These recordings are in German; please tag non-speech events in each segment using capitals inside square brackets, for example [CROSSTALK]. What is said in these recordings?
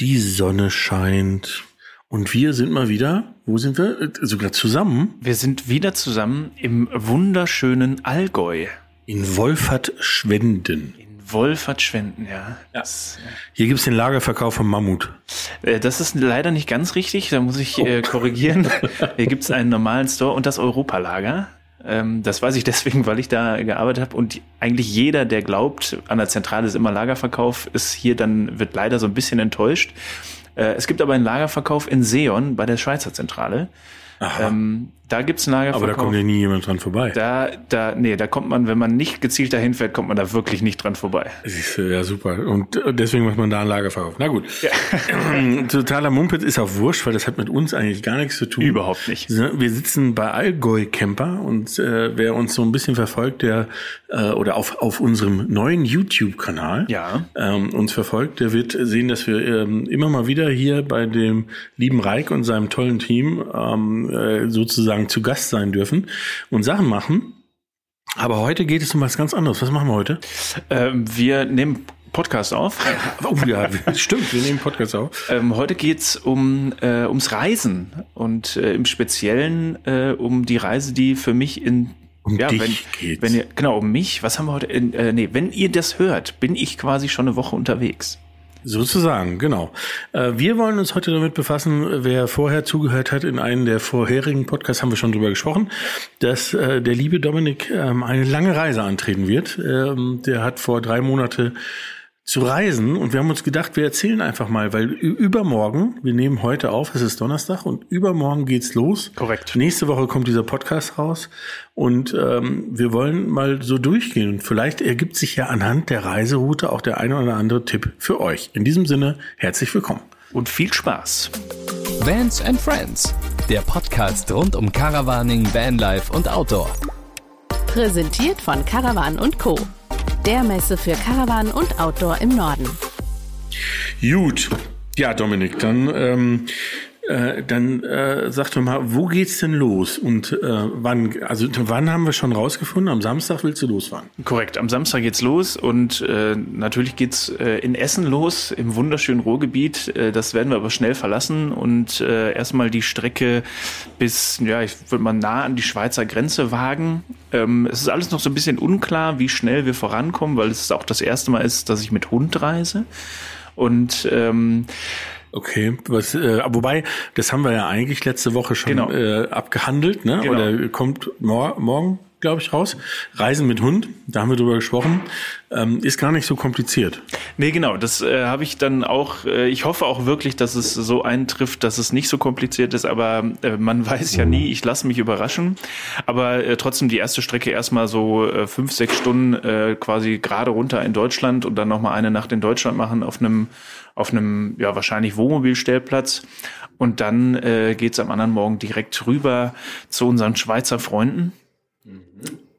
Die Sonne scheint. Und wir sind mal wieder, wo sind wir? Äh, Sogar zusammen Wir sind wieder zusammen im wunderschönen Allgäu. in Wolfert-Schwenden. In Wolfert-Schwenden, ja. Das, Hier gibt's den Lagerverkauf von Mammut. äh, das ist leider nicht ganz richtig, da muss ich äh, korrigieren. [LAUGHS] Hier gibt's einen normalen Store und das Europalager. Ähm, das weiß ich [LAUGHS] deswegen, weil ich da gearbeitet habe. Und eigentlich jeder, der glaubt, an der Zentrale ist immer Lagerverkauf, ist hier dann, wird leider so ein bisschen enttäuscht. Äh, es gibt aber einen Lagerverkauf in Seon bei der Schweizer Zentrale. Ähm, da gibt's einen Lagerverkauf. Aber da kommt ja nie jemand dran vorbei. Da, da, nee, da kommt man, wenn man nicht gezielt dahin fährt, kommt man da wirklich nicht dran vorbei. Siehst du, Ja, super. Und äh, deswegen macht man da einen Lagerverkauf. Na gut. Totaler Mumpet ist auch wurscht, weil das hat mit uns eigentlich gar nichts zu tun. Überhaupt nicht. Wir sitzen bei Allgäu Camper und äh, wer uns so ein bisschen verfolgt, der äh, oder auf, auf unserem neuen YouTube-Kanal Ja. ähm, uns verfolgt, der wird sehen, dass wir ähm, immer mal wieder hier bei dem lieben Reik und seinem tollen Team ähm, äh, sozusagen zu Gast sein dürfen und Sachen machen. Aber heute geht es um was ganz anderes. Was machen wir heute? Ähm, wir nehmen Podcast auf. [LAUGHS] Oh ja, stimmt, wir nehmen Podcast auf. Ähm, heute geht's um äh, ums Reisen und äh, im Speziellen äh, um die Reise, die für mich in Um ja, dich wenn, geht's. wenn ihr genau um mich. Was haben wir heute? In, äh, nee, wenn ihr das hört, bin ich quasi schon eine Woche unterwegs. Sozusagen, genau. Äh, Wir wollen uns heute damit befassen, wer vorher zugehört hat, in einem der vorherigen Podcasts haben wir schon drüber gesprochen, dass äh, der liebe Dominik ähm, eine lange Reise antreten wird. Ähm, Der hat vor drei Monate zu reisen und wir haben uns gedacht, wir erzählen einfach mal, weil übermorgen, wir nehmen heute auf, es ist Donnerstag und übermorgen geht's los. Korrekt. Nächste Woche kommt dieser Podcast raus und ähm, wir wollen mal so durchgehen und vielleicht ergibt sich ja anhand der Reiseroute auch der eine oder andere Tipp für euch. In diesem Sinne, herzlich willkommen. Und viel Spaß. Vans and Friends, der Podcast rund um Caravaning, Vanlife und Outdoor. Präsentiert von Caravan und Co. Der Messe für Caravan und Outdoor im Norden. Gut. Ja, Dominik, dann, ähm, äh, dann äh, sag doch mal, wo geht's denn los und äh, wann? Also wann haben wir schon rausgefunden? Am Samstag willst du losfahren? Korrekt, am Samstag geht's los und äh, natürlich geht's äh, in Essen los, im wunderschönen Ruhrgebiet. Äh, das werden wir aber schnell verlassen und äh, erstmal die Strecke bis, ja, ich würde mal nah an die Schweizer Grenze wagen. Ähm, es ist alles noch so ein bisschen unklar, wie schnell wir vorankommen, weil es auch das erste Mal ist, dass ich mit Hund reise. Und ähm, Okay, was, äh, wobei, das haben wir ja eigentlich letzte Woche schon Genau. äh, abgehandelt, ne? Genau. Oder kommt mor morgen, glaube ich, raus. Reisen mit Hund, da haben wir drüber gesprochen. Ähm, ist gar nicht so kompliziert. Nee, genau, das äh, habe ich dann auch, äh, ich hoffe auch wirklich, dass es so eintrifft, dass es nicht so kompliziert ist, aber äh, man [LAUGHS] weiß ja nie, ich lasse mich überraschen. Aber äh, trotzdem die erste Strecke erstmal so äh, fünf, sechs Stunden äh, quasi gerade runter in Deutschland und dann nochmal eine Nacht in Deutschland machen auf einem, auf einem, ja, wahrscheinlich Wohnmobilstellplatz. Und dann äh, geht's am anderen Morgen direkt rüber zu unseren Schweizer Freunden.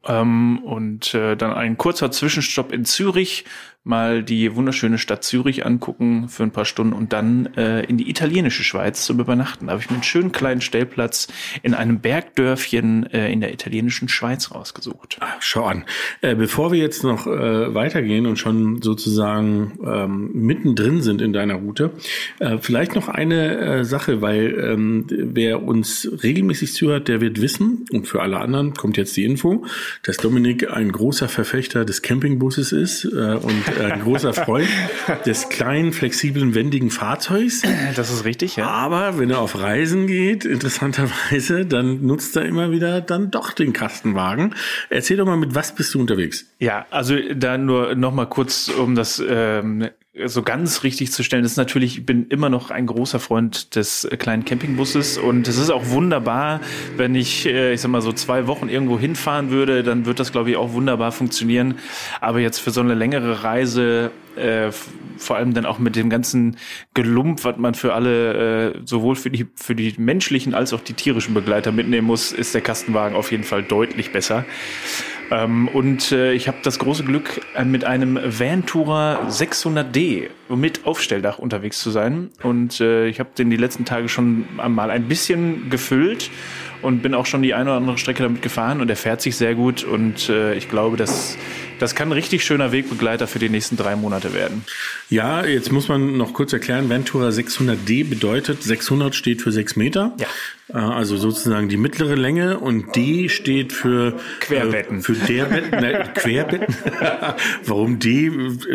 Ähm, und äh, dann ein kurzer Zwischenstopp in Zürich, mal die wunderschöne Stadt Zürich angucken für ein paar Stunden und dann äh, in die italienische Schweiz zum Übernachten. Da habe ich mir einen schönen kleinen Stellplatz in einem Bergdörfchen äh, in der italienischen Schweiz rausgesucht. Ah, Schau an. Äh, bevor wir jetzt noch äh, weitergehen und schon sozusagen ähm, mittendrin sind in deiner Route, äh, vielleicht noch eine äh, Sache, weil ähm, wer uns regelmäßig zuhört, der wird wissen, und für alle anderen kommt jetzt die Info, dass Dominik ein großer Verfechter des Campingbusses ist äh, und ein großer Freund [LAUGHS] des kleinen, flexiblen, wendigen Fahrzeugs. Das ist richtig, ja. Aber wenn er auf Reisen geht, interessanterweise, dann nutzt er immer wieder dann doch den Kastenwagen. Erzähl doch mal, mit was bist du unterwegs? Ja, also da nur noch mal kurz, um das ähm, so ganz richtig zu stellen. Ist natürlich, ich bin immer noch ein großer Freund des äh, kleinen Campingbusses und es ist auch wunderbar, wenn ich, äh, ich sag mal so zwei Wochen irgendwo hinfahren würde, dann wird das glaube ich auch wunderbar funktionieren. Aber jetzt für so eine längere Reise, äh, vor allem dann auch mit dem ganzen Gelump, was man für alle, äh, sowohl für die für die menschlichen als auch die tierischen Begleiter mitnehmen muss, ist der Kastenwagen auf jeden Fall deutlich besser. Ähm, und äh, ich habe das große Glück, äh, mit einem Vantura 600D mit Aufstelldach unterwegs zu sein. Und äh, ich habe den die letzten Tage schon mal ein bisschen gefüllt und bin auch schon die eine oder andere Strecke damit gefahren und er fährt sich sehr gut. Und äh, ich glaube, dass Das kann ein richtig schöner Wegbegleiter für die nächsten drei Monate werden. Ja, jetzt muss man noch kurz erklären, Ventura 600D bedeutet, 600 steht für 6 Meter. Ja. Äh, Also sozusagen die mittlere Länge und D steht für Querbetten. [LAUGHS] Äh, für der Betten, ne, Querbetten. Warum D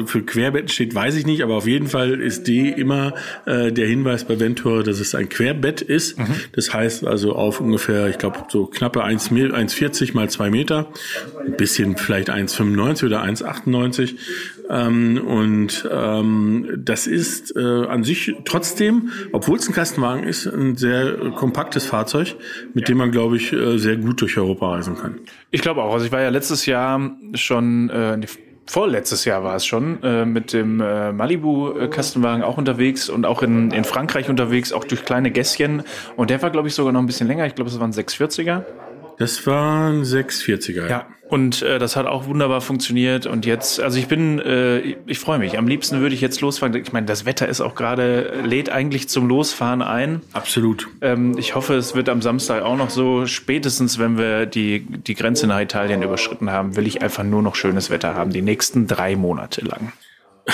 für Querbetten steht, weiß ich nicht, aber auf jeden Fall ist D immer äh, der Hinweis bei Ventura, dass es ein Querbett ist. Das heißt also auf ungefähr, ich glaube, so knappe 1 Mil- 1,40 mal 2 Meter, ein bisschen vielleicht 1,95 oder 1,98. Ähm, und ähm, das ist äh, an sich trotzdem, obwohl es ein Kastenwagen ist, ein sehr äh, kompaktes Fahrzeug, mit dem man, glaube ich, äh, sehr gut durch Europa reisen kann. Ich glaube auch. Also ich war ja letztes Jahr schon, äh, vorletztes Jahr war es schon, äh, mit dem äh, Malibu-Kastenwagen auch unterwegs und auch in, in Frankreich unterwegs, auch durch kleine Gässchen. Und der war, glaube ich, sogar noch ein bisschen länger. Ich glaube, es waren 640er. Das war ein 640er. Ja. Und äh, das hat auch wunderbar funktioniert. Und jetzt, also ich bin, äh, ich, ich freue mich. Am liebsten würde ich jetzt losfahren. Ich meine, das Wetter ist auch gerade, lädt eigentlich zum Losfahren ein. Absolut. Ähm, ich hoffe, es wird am Samstag auch noch so. Spätestens, wenn wir die, die Grenze nach Italien überschritten haben, will ich einfach nur noch schönes Wetter haben. Die nächsten drei Monate lang. [LAUGHS]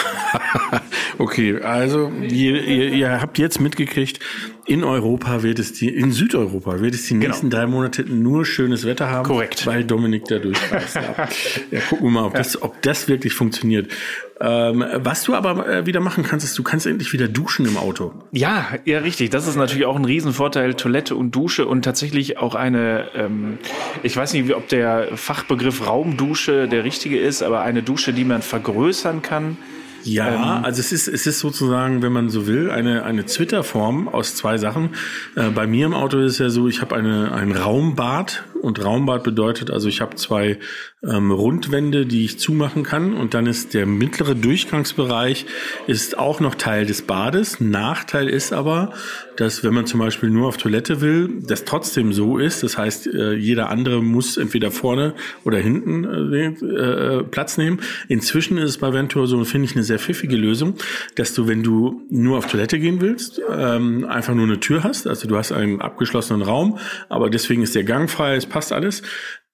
Okay, also ihr, ihr, ihr habt jetzt mitgekriegt, in Europa wird es die, in Südeuropa wird es die nächsten drei Monate nur schönes Wetter haben. Korrekt. Weil Dominik da durchreist. ja. [LAUGHS] ja, gucken wir mal, ob das, ob das wirklich funktioniert. Ähm, was du aber äh, wieder machen kannst, ist, du kannst endlich wieder duschen im Auto. Ja, ja, richtig. Das ist natürlich auch ein Riesenvorteil. Toilette und Dusche und tatsächlich auch eine, ähm, ich weiß nicht, ob der Fachbegriff Raumdusche der richtige ist, aber eine Dusche, die man vergrößern kann. Ja, also es ist, es ist sozusagen, wenn man so will, eine, eine Twitter-Form aus zwei Sachen. Äh, bei mir im Auto ist es ja so, ich habe eine, ein Raumbad und Raumbad bedeutet, also ich habe zwei ähm, Rundwände, die ich zumachen kann und dann ist der mittlere Durchgangsbereich ist auch noch Teil des Bades. Nachteil ist aber, dass wenn man zum Beispiel nur auf Toilette will, das trotzdem so ist. Das heißt, äh, jeder andere muss entweder vorne oder hinten äh, äh, Platz nehmen. Inzwischen ist es bei Ventur so, finde ich, eine sehr pfiffige Lösung, dass du, wenn du nur auf Toilette gehen willst, ähm, einfach nur eine Tür hast. Also du hast einen abgeschlossenen Raum, aber deswegen ist der Gang frei, es passt alles.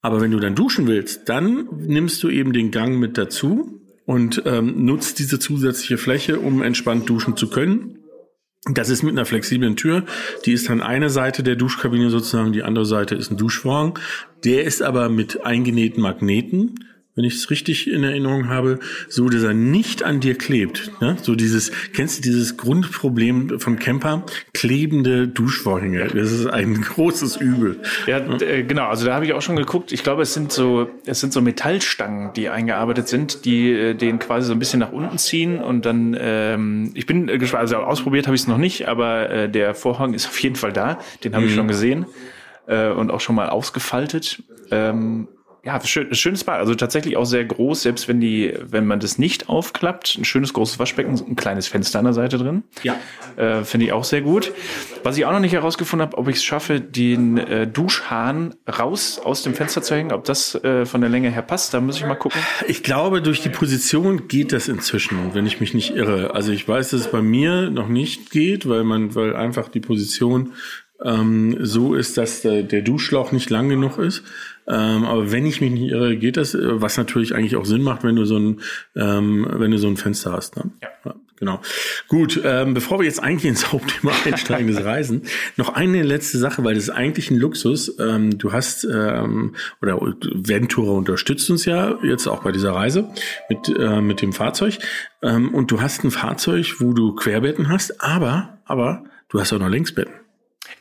Aber wenn du dann duschen willst, dann nimmst du eben den Gang mit dazu und ähm, nutzt diese zusätzliche Fläche, um entspannt duschen zu können. Das ist mit einer flexiblen Tür. Die ist dann eine Seite der Duschkabine sozusagen, die andere Seite ist ein Duschvorhang. Der ist aber mit eingenähten Magneten, wenn ich es richtig in Erinnerung habe, so dass er nicht an dir klebt. Ne? So dieses, kennst du dieses Grundproblem von Camper? Klebende Duschvorhänge. Das ist ein [LAUGHS] großes Übel. Ja, äh, genau. Also da habe ich auch schon geguckt. Ich glaube, es sind so, es sind so Metallstangen, die eingearbeitet sind, die äh, den quasi so ein bisschen nach unten ziehen und dann. Ähm, ich bin gespannt. Also ausprobiert habe ich es noch nicht, aber äh, der Vorhang ist auf jeden Fall da. Den habe ich schon gesehen äh, und auch schon mal ausgefaltet. Ähm, ja, schön, schönes Bad. Also tatsächlich auch sehr groß, selbst wenn die, wenn man das nicht aufklappt, ein schönes großes Waschbecken, ein kleines Fenster an der Seite drin. Ja. Äh, Finde ich auch sehr gut. Was ich auch noch nicht herausgefunden habe, ob ich es schaffe, den äh, Duschhahn raus aus dem Fenster zu hängen, ob das äh, von der Länge her passt, da muss ich mal gucken. Ich glaube, durch die Position geht das inzwischen, wenn ich mich nicht irre. Also ich weiß, dass es bei mir noch nicht geht, weil man, weil einfach die Position ähm, so ist, dass der, der Duschschlauch nicht lang genug ist. Ähm, aber wenn ich mich nicht irre, geht das, was natürlich eigentlich auch Sinn macht, wenn du so ein, ähm, wenn du so ein Fenster hast. Ne? Ja. Genau. Gut, ähm, bevor wir jetzt eigentlich ins [LAUGHS] Hauptthema einsteigen, das Reisen, noch eine letzte Sache, weil das ist eigentlich ein Luxus. Ähm, du hast, ähm, oder Ventura unterstützt uns ja jetzt auch bei dieser Reise mit, äh, mit dem Fahrzeug. Ähm, und du hast ein Fahrzeug, wo du Querbetten hast, aber, aber du hast auch noch Längsbetten.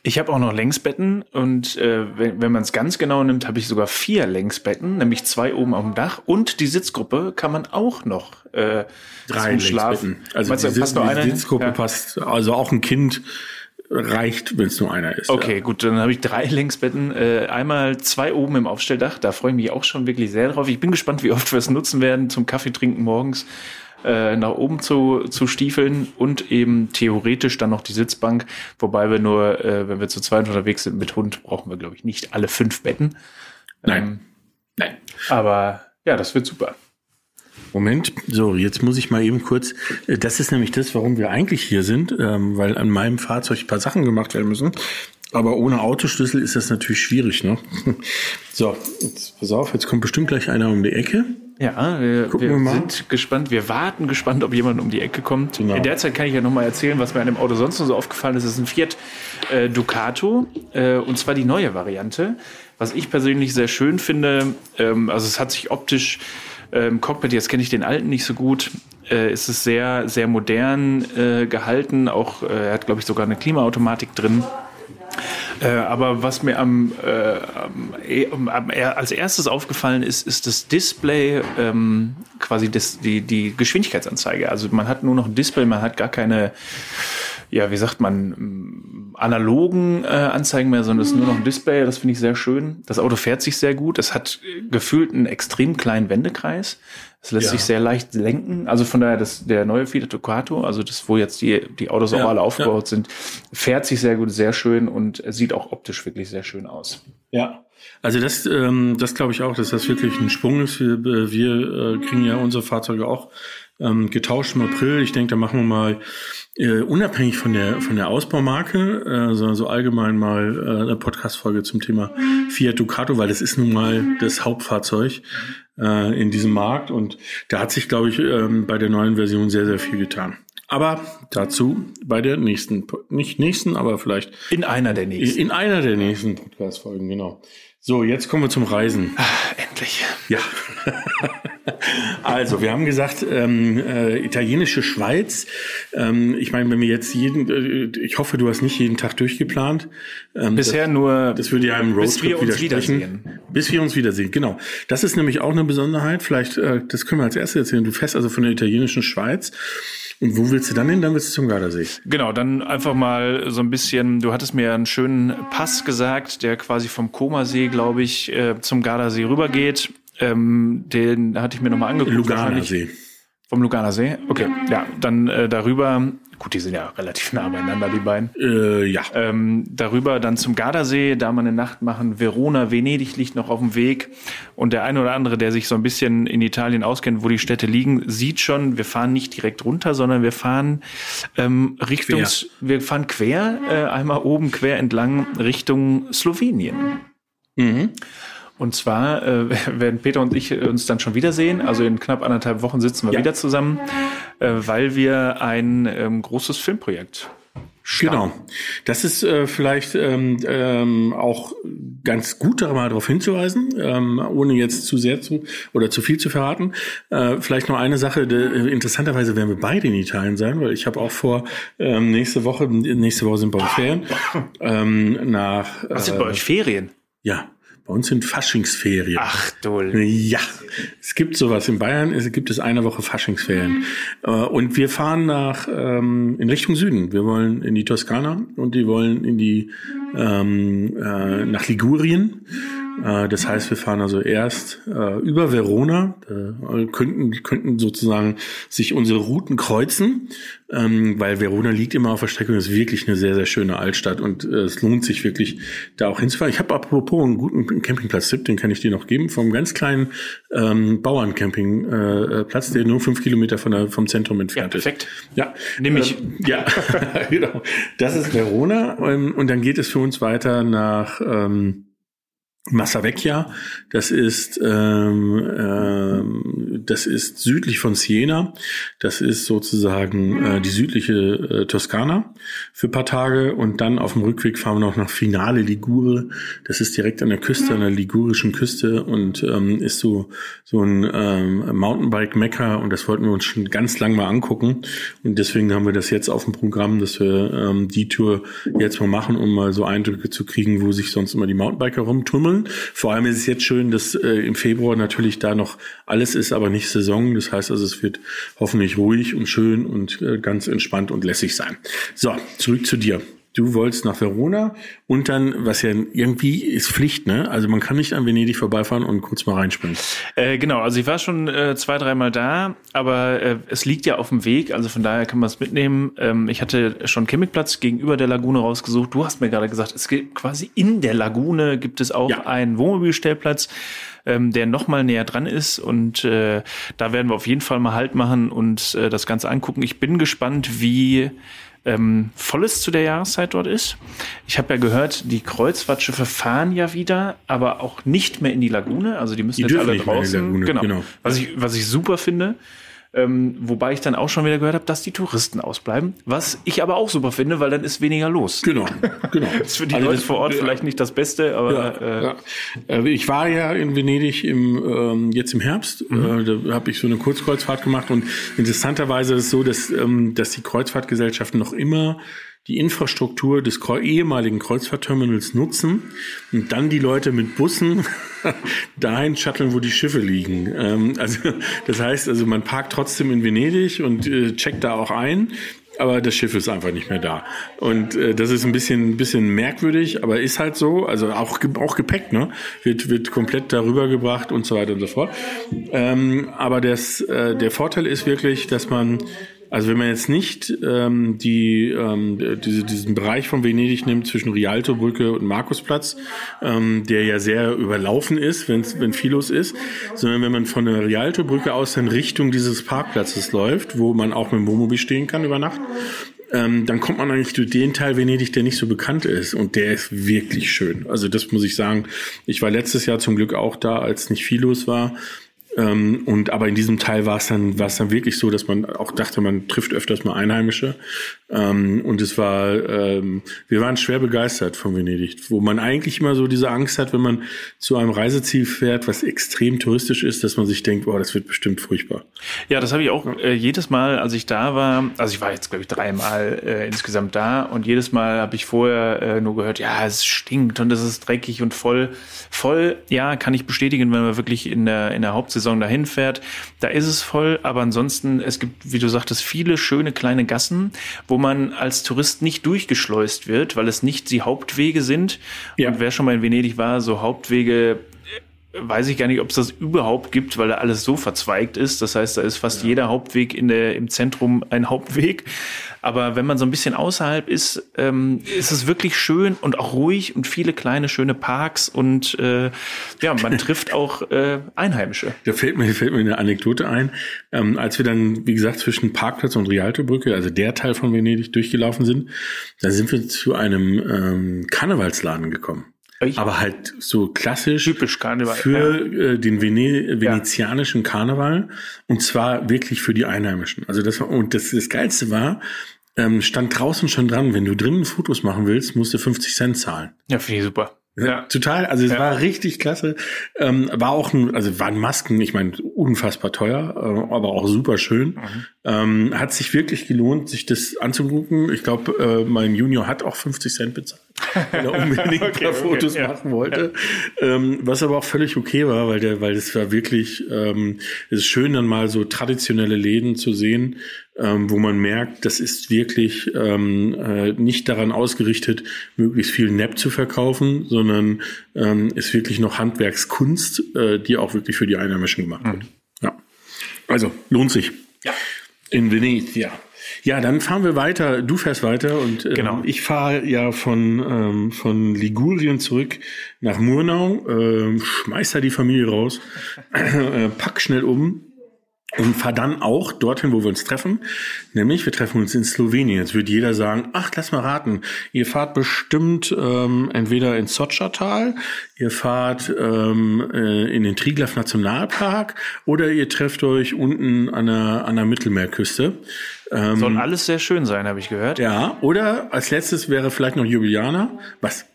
Ich habe auch noch Längsbetten und äh, wenn, wenn man es ganz genau nimmt, habe ich sogar vier Längsbetten, nämlich zwei oben auf dem Dach und die Sitzgruppe kann man auch noch äh, zum Schlafen. Also Meinst die, passt Sitz, nur die einer hin? Sitzgruppe Ja. passt, also auch ein Kind reicht, wenn es nur einer ist. Okay, Ja. gut, dann habe ich drei [LAUGHS] Längsbetten. Äh, einmal zwei oben im Aufstelldach, da freue ich mich auch schon wirklich sehr drauf. Ich bin gespannt, wie oft wir es nutzen werden, zum Kaffee trinken morgens äh, nach oben zu, zu stiefeln und eben theoretisch dann noch die Sitzbank. Wobei wir nur, äh, wenn wir zu zweit unterwegs sind mit Hund, brauchen wir, glaube ich, nicht alle fünf Betten. Nein. Nein. Aber ja, das wird super. Moment, so, jetzt muss ich mal eben kurz, äh, das ist nämlich das, warum wir eigentlich hier sind, ähm, weil an meinem Fahrzeug ein paar Sachen gemacht werden müssen. Aber ohne Autoschlüssel ist das natürlich schwierig, ne? [LAUGHS] So, jetzt pass auf, jetzt kommt bestimmt gleich einer um die Ecke. Ja, wir, wir, wir sind gespannt. Wir warten gespannt, ob jemand um die Ecke kommt. Genau. In der Zeit kann ich ja noch mal erzählen, was mir an dem Auto sonst noch so aufgefallen ist. Es ist ein Fiat äh, Ducato äh, und zwar die neue Variante. Was ich persönlich sehr schön finde, ähm, also es hat sich optisch äh, im Cockpit, jetzt kenne ich den alten nicht so gut, äh, ist es sehr, sehr modern äh, gehalten. Auch äh, er hat, glaube ich, sogar eine Klimaautomatik drin. Äh, aber was mir am, äh, am, am, als erstes aufgefallen ist, ist das Display, ähm, quasi das, die, die Geschwindigkeitsanzeige. Also man hat nur noch ein Display, man hat gar keine, ja, wie sagt man, analogen äh, Anzeigen mehr, sondern es ist nur noch ein Display. Das finde ich sehr schön. Das Auto fährt sich sehr gut. Es hat gefühlt einen extrem kleinen Wendekreis. Es lässt ja. sich sehr leicht lenken. Also von daher, das, der neue Fiat Ducato, also das, wo jetzt die, die Autos ja, auch alle aufgebaut ja. sind, fährt sich sehr gut, sehr schön und sieht auch optisch wirklich sehr schön aus. Ja. Also das, ähm, das glaube ich auch, dass das wirklich ein Sprung ist. Wir, wir äh, kriegen ja unsere Fahrzeuge auch ähm, getauscht im April. Ich denke, da machen wir mal äh, unabhängig von der von der Ausbaumarke, äh, sondern so allgemein mal äh, eine Podcast-Folge zum Thema Fiat Ducato, weil das ist nun mal das Hauptfahrzeug äh, in diesem Markt und da hat sich, glaube ich, ähm, bei der neuen Version sehr sehr viel getan. Aber dazu bei der nächsten, nicht nächsten, aber vielleicht in einer der nächsten, in einer der nächsten Podcast-Folgen, genau. So, jetzt kommen wir zum Reisen. Ach, endlich. Ja. [LAUGHS] also, wir haben gesagt, ähm, äh, italienische Schweiz. Ähm, ich meine, wenn wir jetzt jeden, äh, ich hoffe, du hast nicht jeden Tag durchgeplant. Ähm, Bisher das, nur. Das würde ja einem Roadtrip widersprechen. Wiedersehen. Bis wir uns wiedersehen. Genau. Das ist nämlich auch eine Besonderheit. Vielleicht, äh, das können wir als erstes erzählen. Du fährst also von der italienischen Schweiz. Und wo willst du dann hin? Dann willst du zum Gardasee. Genau, dann einfach mal so ein bisschen, du hattest mir einen schönen Pass gesagt, der quasi vom Komasee, glaube ich, äh, zum Gardasee rübergeht. Ähm, den hatte ich mir nochmal angeguckt. Luganer See. Vom Luganer See? Okay, ja, dann äh, darüber Gut, die sind ja relativ nah beieinander, die beiden. Äh, ja. Ähm, darüber dann zum Gardasee, da mal eine Nacht machen. Verona, Venedig liegt noch auf dem Weg. Und der eine oder andere, der sich so ein bisschen in Italien auskennt, wo die Städte liegen, sieht schon, wir fahren nicht direkt runter, sondern wir fahren ähm, Richtung, quer. wir fahren quer, äh, einmal oben quer entlang Richtung Slowenien. Mhm. Und zwar äh, [LAUGHS] werden Peter und ich uns dann schon wiedersehen. Also in knapp anderthalb Wochen sitzen wir ja. wieder zusammen, äh, weil wir ein ähm, großes Filmprojekt Starten. Genau. Das ist äh, vielleicht ähm, ähm, auch ganz gut, da mal darauf hinzuweisen, ähm, ohne jetzt zu sehr zu oder zu viel zu verraten. Äh, vielleicht noch eine Sache, de, äh, interessanterweise werden wir beide in Italien sein, weil ich habe auch vor, ähm, nächste Woche, nächste Woche sind bei uns Ferien, [LAUGHS] ähm, nach... Was sind bei euch Ferien? Ja, bei uns sind Faschingsferien. Ach du. Ja, es gibt sowas. In Bayern es gibt es eine Woche Faschingsferien. Mhm. Und wir fahren nach ähm, in Richtung Süden. Wir wollen in die Toskana und die wollen in die ähm, äh, nach Ligurien. Äh, das heißt, wir fahren also erst äh, über Verona, äh, könnten, könnten sozusagen sich unsere Routen kreuzen, ähm, weil Verona liegt immer auf der Strecke und ist wirklich eine sehr, sehr schöne Altstadt und äh, es lohnt sich wirklich, da auch hinzufahren. Ich habe apropos einen guten Campingplatz-Tipp, den kann ich dir noch geben, vom ganz kleinen ähm, Bauerncampingplatz, äh, der nur fünf Kilometer von der, vom Zentrum entfernt ja, perfekt. ist. Ja, Nimm ich. Ähm, ja, [LAUGHS] genau. Das ist Verona ähm, und dann geht es für uns weiter nach ähm, Massavecchia, das ist ähm, ähm, das ist südlich von Siena, das ist sozusagen äh, die südliche äh, Toskana für paar Tage. Und dann auf dem Rückweg fahren wir noch nach Finale Ligure, das ist direkt an der Küste, an der ligurischen Küste und ähm, ist so so ein ähm, Mountainbike-Mecker und das wollten wir uns schon ganz lang mal angucken. Und deswegen haben wir das jetzt auf dem Programm, dass wir ähm, die Tour jetzt mal machen, um mal so Eindrücke zu kriegen, wo sich sonst immer die Mountainbiker rumtummeln Saison. Vor allem ist es jetzt schön, dass äh, im Februar natürlich da noch alles ist, aber nicht Saison. Das heißt also, es wird hoffentlich ruhig und schön und äh, ganz entspannt und lässig sein. So, zurück zu dir du wolltest nach Verona und dann, was ja irgendwie ist Pflicht, ne? Also man kann nicht an Venedig vorbeifahren und kurz mal reinspringen. Äh, genau, also ich war schon äh, zwei, dreimal da, aber äh, es liegt ja auf dem Weg, also von daher kann man es mitnehmen. Ähm, ich hatte schon Campingplatz gegenüber der Lagune rausgesucht. Du hast mir gerade gesagt, es gibt quasi in der Lagune gibt es auch ja. einen Wohnmobilstellplatz ähm, der noch mal näher dran ist. Und äh, da werden wir auf jeden Fall mal Halt machen und äh, das Ganze angucken. Ich bin gespannt, wie ähm, volles zu der Jahreszeit dort ist. Ich habe ja gehört, die Kreuzfahrtschiffe fahren ja wieder, aber auch nicht mehr in die Lagune. Also die müssen Die jetzt alle draußen. Lagune, genau. genau. Was ich was ich super finde. Ähm, wobei ich dann auch schon wieder gehört habe, dass die Touristen ausbleiben. Was ich aber auch super finde, weil dann ist weniger los. Genau, genau. [LAUGHS] Das ist für die Also Leute das- vor Ort vielleicht nicht das Beste, aber Ja, äh, ja. Äh, Ich war ja in Venedig im, ähm, jetzt im Herbst. Äh, da habe ich so eine Kurzkreuzfahrt gemacht und interessanterweise ist es so, dass, ähm, dass die Kreuzfahrtgesellschaften noch immer die Infrastruktur des ehemaligen Kreuzfahrtterminals nutzen und dann die Leute mit Bussen [LAUGHS] dahin shutteln, wo die Schiffe liegen. Ähm, also das heißt, also man parkt trotzdem in Venedig und äh, checkt da auch ein. Aber das Schiff ist einfach nicht mehr da. Und äh, das ist ein bisschen, bisschen merkwürdig, aber ist halt so. Also auch, auch Gepäck, ne? Wird, wird komplett darüber gebracht und so weiter und so fort. Ähm, aber das, äh, der Vorteil ist wirklich, dass man, also wenn man jetzt nicht ähm, die, ähm, diese, diesen Bereich von Venedig nimmt zwischen Rialto-Brücke und Markusplatz, ähm, der ja sehr überlaufen ist, wenn's, wenn viel los ist, sondern wenn man von der Rialto-Brücke aus dann Richtung dieses Parkplatzes läuft, wo man auch mit dem Wohnmobil stehen kann über Nacht, ähm, dann kommt man eigentlich durch den Teil Venedig, der nicht so bekannt ist. Und der ist wirklich schön. Also das muss ich sagen. Ich war letztes Jahr zum Glück auch da, als nicht viel los war. Ähm, und aber in diesem Teil war es dann, war es dann wirklich so, dass man auch dachte, man trifft öfters mal Einheimische. Ähm, und es war, ähm, wir waren schwer begeistert von Venedig, wo man eigentlich immer so diese Angst hat, wenn man zu einem Reiseziel fährt, was extrem touristisch ist, dass man sich denkt, oh, das wird bestimmt furchtbar. Ja, das habe ich auch äh, jedes Mal, als ich da war, also ich war jetzt, glaube ich, dreimal äh, insgesamt da und jedes Mal habe ich vorher äh, nur gehört, ja, es stinkt und es ist dreckig und voll. Voll, ja, kann ich bestätigen, wenn man wirklich in der, in der Hauptsaison dahin fährt. Da ist es voll, aber ansonsten, es gibt, wie du sagtest, viele schöne kleine Gassen, wo man als Tourist nicht durchgeschleust wird, weil es nicht die Hauptwege sind. Ja. Und wer schon mal in Venedig war, so Hauptwege weiß ich gar nicht, ob es das überhaupt gibt, weil da alles so verzweigt ist. Das heißt, da ist fast jeder Hauptweg in der, im Zentrum ein Hauptweg. Aber wenn man so ein bisschen außerhalb ist, ähm, ist es wirklich schön und auch ruhig und viele kleine, schöne Parks und äh, ja, man [LAUGHS] trifft auch äh, Einheimische. Da fällt mir, fällt mir eine Anekdote ein. Ähm, als wir dann, wie gesagt, zwischen Parkplatz und Rialto-Brücke, also der Teil von Venedig, durchgelaufen sind, da sind wir zu einem ähm, Karnevalsladen gekommen. Echt? Aber halt so klassisch Typisch Karneval, für äh, den Vene venezianischen Karneval und zwar wirklich für die Einheimischen. Also das war, und das, das Geilste war, ähm, stand draußen schon dran, wenn du drinnen Fotos machen willst, musst du 50 Cent zahlen. Ja, finde ich super. Ja, total. Also es Ja. war richtig klasse. Ähm, war auch ein, also waren Masken, ich meine, unfassbar teuer, äh, aber auch super schön. Mhm. Ähm, hat sich wirklich gelohnt, sich das anzugucken. Ich glaube, äh, mein Junior hat auch 50 Cent bezahlt, weil er [LAUGHS] unbedingt Okay, paar okay, Fotos ja. machen wollte. Ähm, was aber auch völlig okay war, weil der, weil das war wirklich, ähm, es ist schön, dann mal so traditionelle Läden zu sehen, ähm, wo man merkt, das ist wirklich ähm, äh, nicht daran ausgerichtet, möglichst viel Nepp zu verkaufen, sondern ähm, ist wirklich noch Handwerkskunst, äh, die auch wirklich für die Einheimischen gemacht wird. Ja. Also, lohnt sich. Ja. In Venezia. Ja, dann fahren wir weiter. Du fährst weiter und ähm, Genau. ich fahre ja von, ähm, von Ligurien zurück nach Murnau, ähm, schmeiß da die Familie raus, [LAUGHS] äh, pack schnell um und fahr dann auch dorthin, wo wir uns treffen. Nämlich, wir treffen uns in Slowenien. Jetzt wird jeder sagen, ach, lass mal raten. Ihr fahrt bestimmt ähm, entweder ins Sotschertal, ihr fahrt ähm, äh, in den Triglav Nationalpark oder ihr trefft euch unten an der, an der Mittelmeerküste. Ähm, Soll alles sehr schön sein, habe ich gehört. ja, oder als letztes wäre vielleicht noch Ljubljana, was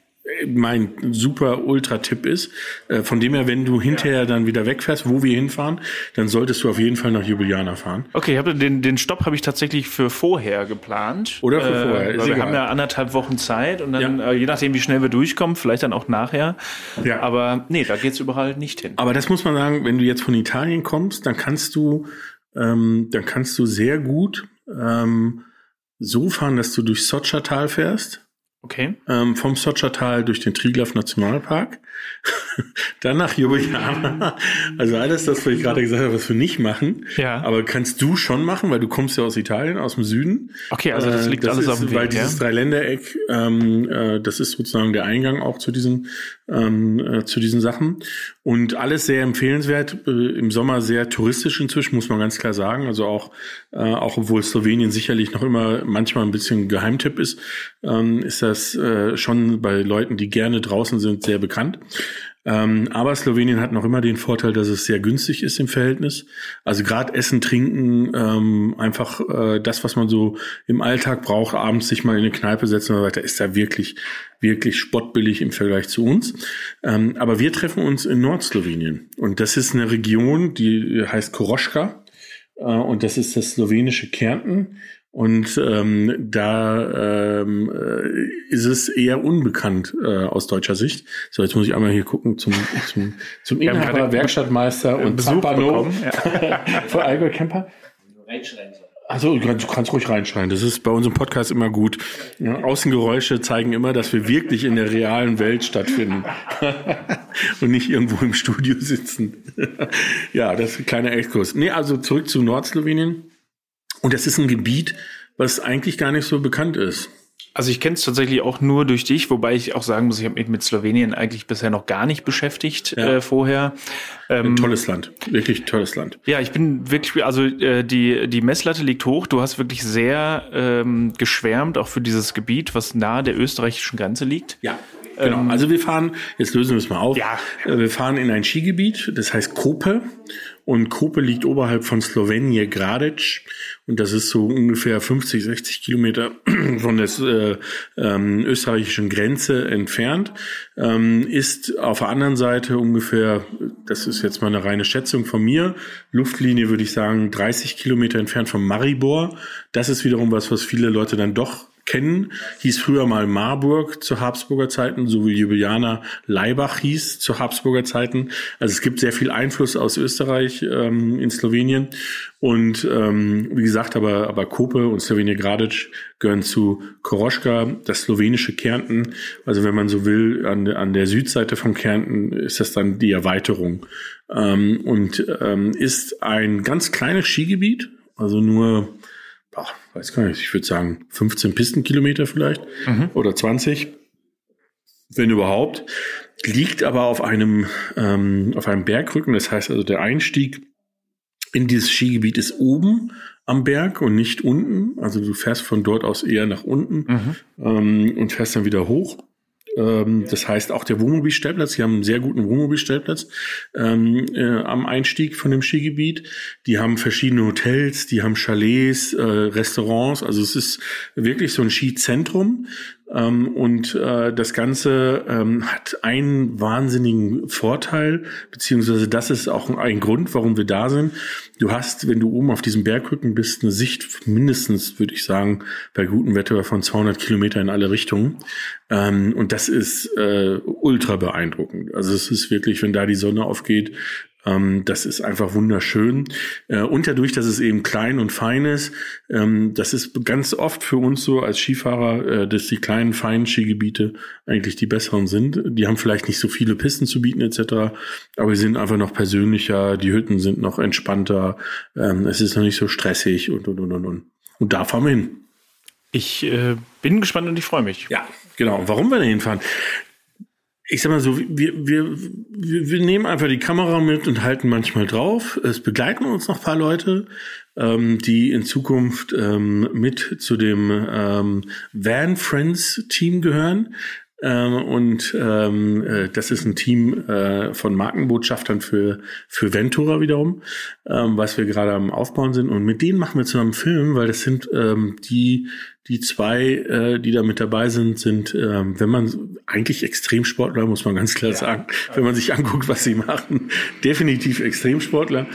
mein super Ultra-Tipp ist. Äh, Von dem her, wenn du hinterher dann wieder wegfährst, wo wir hinfahren, dann solltest du auf jeden Fall nach Ljubljana fahren. Okay, hab, den, den Stopp habe ich tatsächlich für vorher geplant. Oder für vorher, ist weil wir egal. haben ja anderthalb Wochen Zeit und dann, Ja. äh, je nachdem, wie schnell wir durchkommen, vielleicht dann auch nachher. Ja. Aber nee, da geht's überall nicht hin. Aber das muss man sagen, wenn du jetzt von Italien kommst, dann kannst du, ähm, dann kannst du sehr gut ähm, so fahren, dass du durch Sotschertal fährst. Okay. ähm, vom Sotschertal durch den Triglav Nationalpark, dann nach Ljubljana. Also alles das, was ich gerade gesagt habe, was wir nicht machen. Ja. Aber kannst du schon machen, weil du kommst ja aus Italien, aus dem Süden. Okay, also das Äh, liegt alles ist, auf dem Weil Weg, dieses ja? Dreiländereck, ähm, äh, das ist sozusagen der Eingang auch zu diesem ähm, äh, zu diesen Sachen. Und alles sehr empfehlenswert, äh, im Sommer sehr touristisch inzwischen, muss man ganz klar sagen. Also auch, äh, auch obwohl Slowenien sicherlich noch immer manchmal ein bisschen Geheimtipp ist, ähm, ist das äh, schon bei Leuten, die gerne draußen sind, sehr bekannt. Ähm, aber Slowenien hat noch immer den Vorteil, dass es sehr günstig ist im Verhältnis. Also gerade Essen, Trinken, ähm, einfach äh, das, was man so im Alltag braucht, abends sich mal in eine Kneipe setzen und so weiter, ist da wirklich, wirklich spottbillig im Vergleich zu uns. Ähm, aber wir treffen uns in Nordslowenien. Und das ist eine Region, die heißt Koroschka. Äh, und das ist das slowenische Kärnten. Und ähm, da ähm, äh, ist es eher unbekannt äh, aus deutscher Sicht. So, jetzt muss ich einmal hier gucken zum, zum, zum Inhaber, Werkstattmeister und Besuch Zampano ja. [LAUGHS] für Allgäu Camper. Also du kannst, du kannst ruhig reinschreien. Das ist bei unserem Podcast immer gut. Ja, Außengeräusche zeigen immer, dass wir wirklich in der realen Welt stattfinden [LAUGHS] und nicht irgendwo im Studio sitzen. [LAUGHS] ja, das ist ein kleiner Exkurs. Nee, also zurück zu Nordslowenien. Und das ist ein Gebiet, was eigentlich gar nicht so bekannt ist. Also ich kenne es tatsächlich auch nur durch dich, wobei ich auch sagen muss, ich habe mich mit Slowenien eigentlich bisher noch gar nicht beschäftigt Ja. äh, vorher. Ein Ähm, tolles Land, wirklich tolles Land. Ja, ich bin wirklich, also äh, die, die Messlatte liegt hoch. Du hast wirklich sehr ähm, geschwärmt, auch für dieses Gebiet, was nahe der österreichischen Grenze liegt. Ja. Genau, also wir fahren, jetzt lösen wir es mal auf. Ja. Äh, Wir fahren in ein Skigebiet, das heißt Kope. Und Kope liegt oberhalb von Slowenje Gradic. Und das ist so ungefähr 50, 60 Kilometer [CLEARS THROAT] von der äh, ähm, österreichischen Grenze entfernt. Ähm, ist auf der anderen Seite ungefähr, das ist jetzt mal eine reine Schätzung von mir, Luftlinie würde ich sagen 30 Kilometer entfernt von Maribor. Das ist wiederum was, was viele Leute dann doch kennen, hieß früher mal Marburg zu Habsburger Zeiten, so wie Juliana Leibach hieß zu Habsburger Zeiten. Also es gibt sehr viel Einfluss aus Österreich ähm, in Slowenien. Und ähm, wie gesagt, aber, aber Kope und Slowenien Gradic gehören zu Koroschka, das slowenische Kärnten. Also wenn man so will, an, an der Südseite von Kärnten ist das dann die Erweiterung. Ähm, und ähm, ist ein ganz kleines Skigebiet, also nur boah, weiß gar nicht, ich würde sagen 15 Pistenkilometer vielleicht oder 20, wenn überhaupt. Liegt aber auf einem, ähm, auf einem Bergrücken, das heißt also der Einstieg in dieses Skigebiet ist oben am Berg und nicht unten. Also du fährst von dort aus eher nach unten ähm, und fährst dann wieder hoch. Ähm, das heißt, auch der Wohnmobilstellplatz, die haben einen sehr guten Wohnmobilstellplatz ähm, äh, am Einstieg von dem Skigebiet. Die haben verschiedene Hotels, die haben Chalets, äh, Restaurants. Also es ist wirklich so ein Skizentrum. Ähm, und äh, das Ganze ähm, hat einen wahnsinnigen Vorteil, beziehungsweise das ist auch ein Grund, warum wir da sind. Du hast, wenn du oben auf diesem Bergrücken bist, eine Sicht mindestens, würde ich sagen, bei gutem Wetter von 200 Kilometer in alle Richtungen. Ähm, und das ist äh, ultra beeindruckend. Also es ist wirklich, wenn da die Sonne aufgeht, ähm, das ist einfach wunderschön. Äh, und dadurch, dass es eben klein und fein ist, ähm, das ist ganz oft für uns so als Skifahrer, äh, dass die kleinen, feinen Skigebiete eigentlich die besseren sind. Die haben vielleicht nicht so viele Pisten zu bieten etc., aber sie sind einfach noch persönlicher, die Hütten sind noch entspannter, ähm, es ist noch nicht so stressig und, und, und, und, und. Und da fahren wir hin. Ich äh, bin gespannt und ich freue mich. Ja, genau. Warum wir da hinfahren? Ich sag mal so, wir, wir, wir, nehmen einfach die Kamera mit und halten manchmal drauf. Es begleiten uns noch paar Leute, ähm, die in Zukunft ähm, mit zu dem ähm, Van Friends Team gehören. Ähm, und ähm, äh, das ist ein Team äh, von Markenbotschaftern für, für Ventura wiederum, ähm, was wir gerade am Aufbauen sind. Und mit denen machen wir zusammen einen Film, weil das sind ähm, die, die zwei, äh, die da mit dabei sind, sind, ähm, wenn man eigentlich Extremsportler, muss man ganz klar sagen, wenn man sich anguckt, was sie machen, definitiv Extremsportler.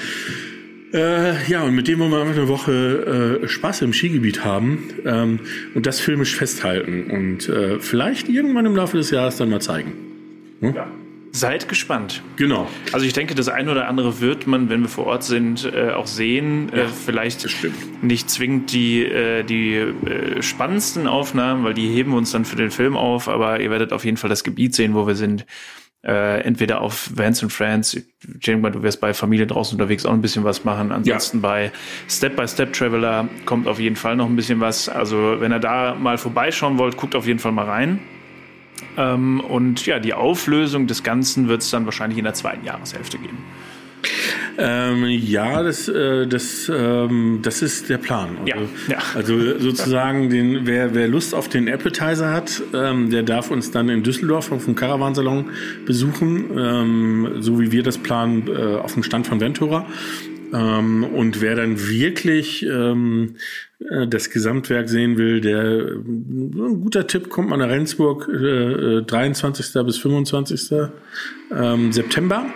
Äh, ja, und mit dem wollen wir einfach eine Woche äh, Spaß im Skigebiet haben ähm, und das filmisch festhalten und äh, vielleicht irgendwann im Laufe des Jahres dann mal zeigen. Seid gespannt. Genau. Also ich denke, das eine oder andere wird man, wenn wir vor Ort sind, äh, auch sehen. äh, vielleicht das stimmt. nicht zwingend die, äh, die äh, spannendsten Aufnahmen, weil die heben wir uns dann für den Film auf, aber ihr werdet auf jeden Fall das Gebiet sehen, wo wir sind. Äh, entweder auf Vans and Friends, mal, du wirst bei Familie draußen unterwegs auch ein bisschen was machen. Ansonsten bei Step by Step Traveler kommt auf jeden Fall noch ein bisschen was. Also wenn ihr da mal vorbeischauen wollt, guckt auf jeden Fall mal rein. Ähm, und ja, die Auflösung des Ganzen wird es dann wahrscheinlich in der zweiten Jahreshälfte geben. Ähm, ja, das, äh, das, ähm, das ist der Plan. Also, ja, ja. also sozusagen, den, wer, wer Lust auf den Appetizer hat, ähm, der darf uns dann in Düsseldorf auf dem Caravansalon besuchen, ähm, so wie wir das planen, äh, auf dem Stand von Ventura. Ähm, und wer dann wirklich ähm, äh, das Gesamtwerk sehen will, der äh, ein guter Tipp kommt man nach Rendsburg, äh, 23. Äh, bis 25. Ähm, September.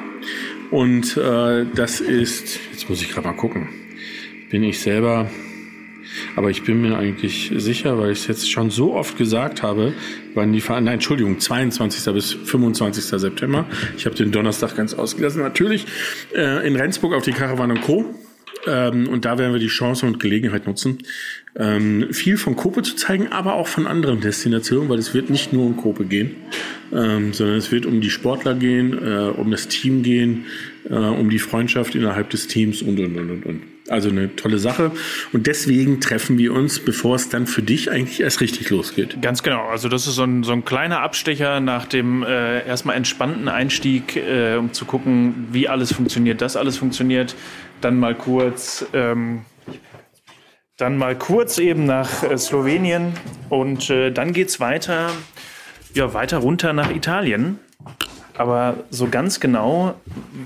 Und äh, das ist, jetzt muss ich gerade mal gucken, bin ich selber, aber ich bin mir eigentlich sicher, weil ich es jetzt schon so oft gesagt habe, wann die Veranstaltung, Entschuldigung, 22. bis 25. September. Ich habe den Donnerstag ganz ausgelassen. Natürlich äh, in Rendsburg auf die Caravan Co. Ähm, und da werden wir die Chance und Gelegenheit nutzen, ähm, viel von Kope zu zeigen, aber auch von anderen Destinationen, weil es wird nicht nur um Kope gehen, ähm, sondern es wird um die Sportler gehen, äh, um das Team gehen, äh, um die Freundschaft innerhalb des Teams und, und, und, und, und. Also eine tolle Sache. Und deswegen treffen wir uns, bevor es dann für dich eigentlich erst richtig losgeht. Ganz genau. Also das ist so ein, so ein kleiner Abstecher nach dem äh, erstmal entspannten Einstieg, äh, um zu gucken, wie alles funktioniert, dass alles funktioniert. Dann mal kurz ähm, dann mal kurz eben nach äh, Slowenien und äh, dann geht's weiter, ja, weiter runter nach Italien. Aber so ganz genau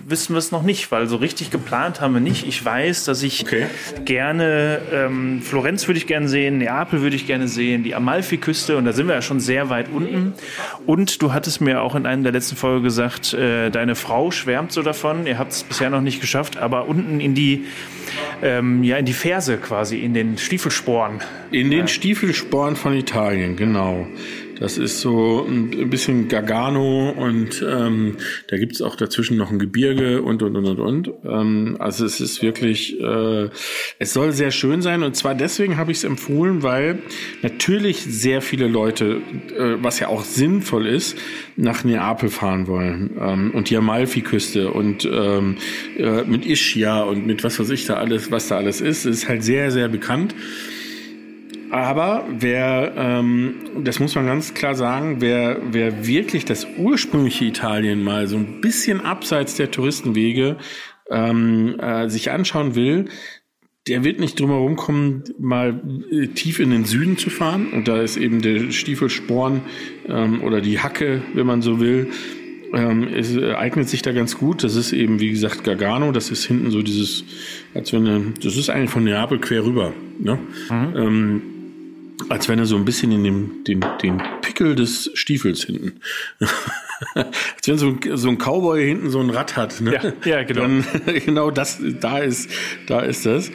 wissen wir es noch nicht, weil so richtig geplant haben wir nicht. Ich weiß, dass ich okay. gerne ähm, Florenz würde ich gerne sehen, Neapel würde ich gerne sehen, die Amalfiküste und da sind wir ja schon sehr weit unten. Und du hattest mir auch in einer der letzten Folgen gesagt, äh, deine Frau schwärmt so davon. Ihr habt es bisher noch nicht geschafft, aber unten in die ähm, ja in die Ferse quasi, in den Stiefelsporen. In den Stiefelsporen von Italien, genau. Das ist so ein bisschen Gargano und ähm, da gibt's auch dazwischen noch ein Gebirge und und und und und. Ähm, also es ist wirklich, äh, es soll sehr schön sein und zwar deswegen habe ich es empfohlen, weil natürlich sehr viele Leute, äh, was ja auch sinnvoll ist, nach Neapel fahren wollen ähm, und die Amalfi-Küste und ähm, äh, mit Ischia und mit was weiß ich da alles, was da alles ist, ist halt sehr sehr bekannt. Aber wer, ähm, das muss man ganz klar sagen, wer, wer wirklich das ursprüngliche Italien mal so ein bisschen abseits der Touristenwege ähm, äh, sich anschauen will, der wird nicht drum herum kommen, mal äh, tief in den Süden zu fahren. Und da ist eben der Stiefelsporn ähm, oder die Hacke, wenn man so will, ähm, es äh, eignet sich da ganz gut. Das ist eben, wie gesagt, Gargano. Das ist hinten so dieses, als wenn, eine, das ist eigentlich von Neapel quer rüber. Ne? Mhm. Ähm, als wenn er so ein bisschen in dem, den, den Pickel des Stiefels hinten. [LAUGHS] Als wenn so ein, so ein Cowboy hinten so ein Rad hat. Ne? Ja, ja, genau. Dann, [LAUGHS] genau das, da ist, da ist das.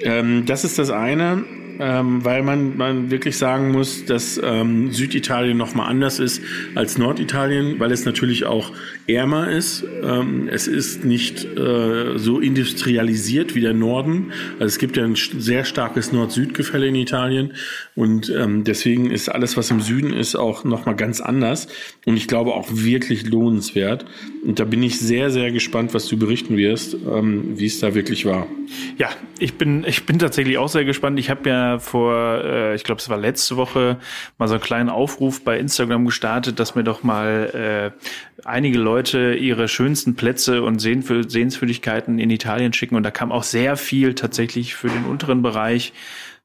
Ähm, das ist das eine ähm, weil man, man wirklich sagen muss, dass ähm, Süditalien nochmal anders ist als Norditalien, weil es natürlich auch ärmer ist. Ähm, es ist nicht äh, so industrialisiert wie der Norden. Also es gibt ja ein sehr starkes Nord-Süd-Gefälle in Italien und ähm, deswegen ist alles, was im Süden ist, auch nochmal ganz anders und ich glaube auch wirklich lohnenswert. Und da bin ich sehr, sehr gespannt, was du berichten wirst, ähm, wie es da wirklich war. Ja, ich bin, ich bin tatsächlich auch sehr gespannt. Ich habe ja vor, äh, ich glaube, es war letzte Woche, mal so einen kleinen Aufruf bei Instagram gestartet, dass mir doch mal äh, einige Leute ihre schönsten Plätze und Sehenswürdigkeiten in Italien schicken. Und da kam auch sehr viel tatsächlich für den unteren Bereich.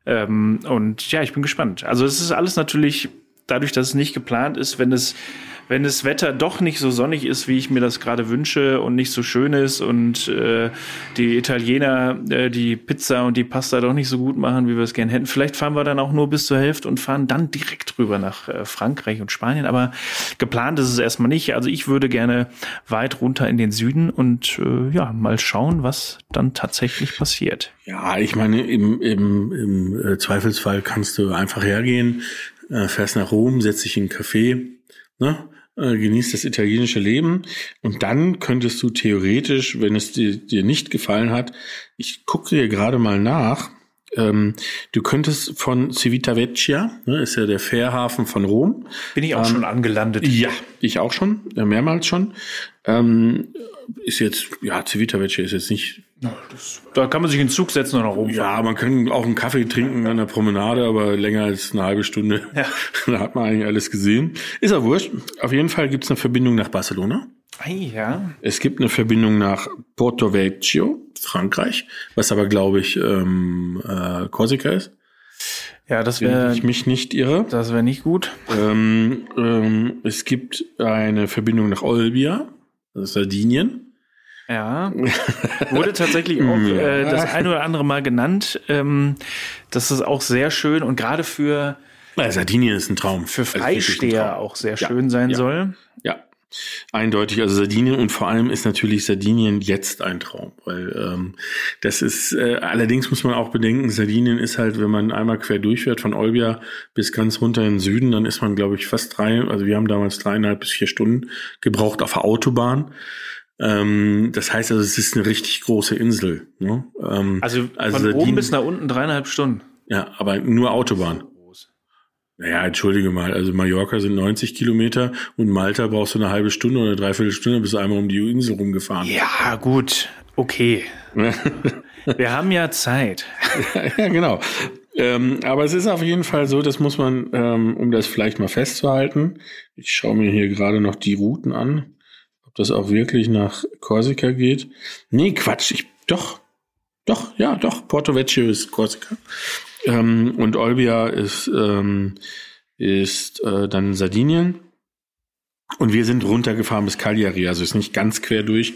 Ähm, und ja, ich bin gespannt. Also es ist alles natürlich dadurch, dass es nicht geplant ist, wenn es wenn das Wetter doch nicht so sonnig ist, wie ich mir das gerade wünsche und nicht so schön ist und äh, die Italiener äh, die Pizza und die Pasta doch nicht so gut machen, wie wir es gerne hätten. Vielleicht fahren wir dann auch nur bis zur Hälfte und fahren dann direkt rüber nach äh, Frankreich und Spanien. Aber geplant ist es erstmal nicht. Also ich würde gerne weit runter in den Süden und äh, ja, mal schauen, was dann tatsächlich passiert. Ja, ich meine, im, im, im äh, Zweifelsfall kannst du einfach hergehen, äh, fährst nach Rom, setzt dich in einen Café, ne? Äh, genießt das italienische Leben und dann könntest du theoretisch, wenn es dir, dir nicht gefallen hat, ich gucke dir gerade mal nach, ähm, du könntest von Civitavecchia, ne, ist ja der Fährhafen von Rom. Bin ich auch ähm, schon angelandet? Ja, ich auch schon, ja, mehrmals schon. Ähm, ist jetzt, ja, Civitavecchia ist jetzt nicht Da kann man sich in den Zug setzen und nach oben Ja, man kann auch einen Kaffee trinken an der Promenade, aber länger als eine halbe Stunde. [LAUGHS] Ja. da [LAUGHS] hat man eigentlich alles gesehen. Ist ja wurscht. Auf jeden Fall gibt es eine Verbindung nach Barcelona. Ja. Es gibt eine Verbindung nach Porto Vecchio, Frankreich, was aber, glaube ich, ähm, äh, Korsika ist. Ja, das Wenn wäre ich mich nicht irre. das wäre nicht gut. Ähm, ähm, es gibt eine Verbindung nach Olbia, Sardinien. Ja. [LAUGHS] Wurde tatsächlich auch äh, das ein oder andere Mal genannt. Ähm, das ist auch sehr schön und gerade für, Na, Sardinien ist ein Traum. für Also Freisteher Traum. auch sehr Ja, schön sein ja. soll. Ja, eindeutig. Also Sardinien und vor allem ist natürlich Sardinien jetzt ein Traum, weil ähm, das ist. Äh, allerdings muss man auch bedenken, Sardinien ist halt, wenn man einmal quer durchfährt von Olbia bis ganz runter in den Süden, dann ist man, glaube ich, fast drei. Also wir haben damals dreieinhalb bis vier Stunden gebraucht auf der Autobahn. Ähm, das heißt also, es ist eine richtig große Insel. Ne? Ähm, Also, Also von oben Sardinien- bis nach unten dreieinhalb Stunden. ja, aber nur Autobahn. Naja, entschuldige mal, also Mallorca sind 90 Kilometer und Malta brauchst du eine halbe Stunde oder eine Dreiviertelstunde, bis du einmal um die Insel rumgefahren. Ja, gut. Okay. [LAUGHS] Wir haben ja Zeit. [LAUGHS] ja, genau. Ähm, aber es ist auf jeden Fall so, das muss man, ähm, um das vielleicht mal festzuhalten. Ich schaue mir hier gerade noch die Routen an, das auch wirklich nach Korsika geht. Nee, Quatsch, ich, doch, doch, ja, doch, Porto Vecchio ist Korsika. Ähm, und Olbia ist, ähm, ist äh, dann Sardinien. Und wir sind runtergefahren bis Cagliari, also ist nicht ganz quer durch.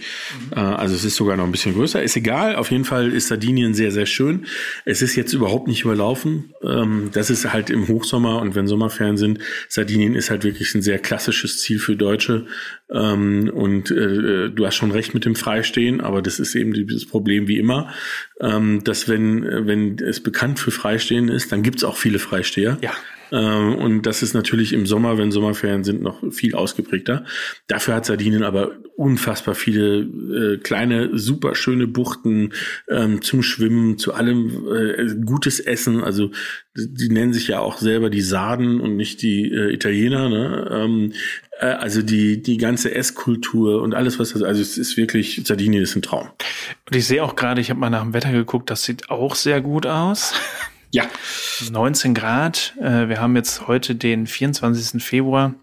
Äh, also es ist sogar noch ein bisschen größer. Ist egal, auf jeden Fall ist Sardinien sehr, sehr schön. Es ist jetzt überhaupt nicht überlaufen. Ähm, das ist halt im Hochsommer und wenn Sommerferien sind, Sardinien ist halt wirklich ein sehr klassisches Ziel für Deutsche. Ähm, und äh, du hast schon recht mit dem Freistehen, aber das ist eben dieses Problem wie immer, ähm, dass wenn, wenn es bekannt für Freistehen ist, dann gibt's auch viele Freisteher. Ja. Ähm, und das ist natürlich im Sommer, wenn Sommerferien sind, noch viel ausgeprägter. Dafür hat Sardinien aber unfassbar viele äh, kleine, super schöne Buchten ähm, zum Schwimmen, zu allem äh, gutes Essen. Also die nennen sich ja auch selber die Sarden und nicht die äh, Italiener. Ne? Ähm, äh, also die die ganze Esskultur und alles was das, also es ist wirklich Sardinien ist ein Traum. Und ich sehe auch gerade, ich habe mal nach dem Wetter geguckt, das sieht auch sehr gut aus. Ja, 19 Grad. Äh, wir haben jetzt heute den 24. Februar.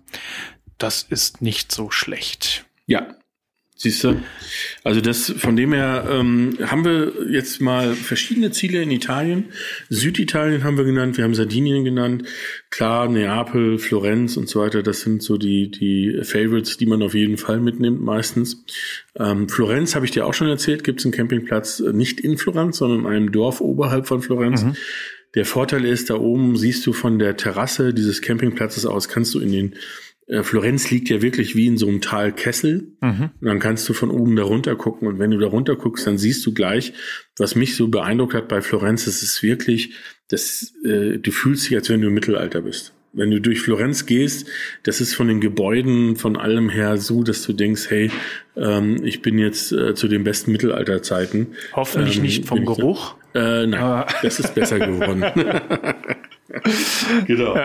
Das ist nicht so schlecht. Ja, siehst du. Also das von dem her ähm, haben wir jetzt mal verschiedene Ziele in Italien. Süditalien haben wir genannt, wir haben Sardinien genannt. Klar, Neapel, Florenz und so weiter. Das sind so die die Favorites, die man auf jeden Fall mitnimmt meistens. Ähm, Florenz habe ich dir auch schon erzählt. Gibt es einen Campingplatz äh, nicht in Florenz, sondern in einem Dorf oberhalb von Florenz. Der Vorteil ist, da oben siehst du von der Terrasse dieses Campingplatzes aus, kannst du in den äh, Florenz liegt ja wirklich wie in so einem Tal Kessel. Und dann kannst du von oben da runter gucken. Und wenn du da runter guckst, dann siehst du gleich, was mich so beeindruckt hat bei Florenz, es ist wirklich, das, äh, du fühlst dich, als wenn du im Mittelalter bist. Wenn du durch Florenz gehst, das ist von den Gebäuden, von allem her so, dass du denkst, hey, ähm, ich bin jetzt äh, zu den besten Mittelalterzeiten. Hoffentlich Ähm, nicht vom. Geruch. Äh, nein, Ah. das ist besser geworden. [LAUGHS] genau.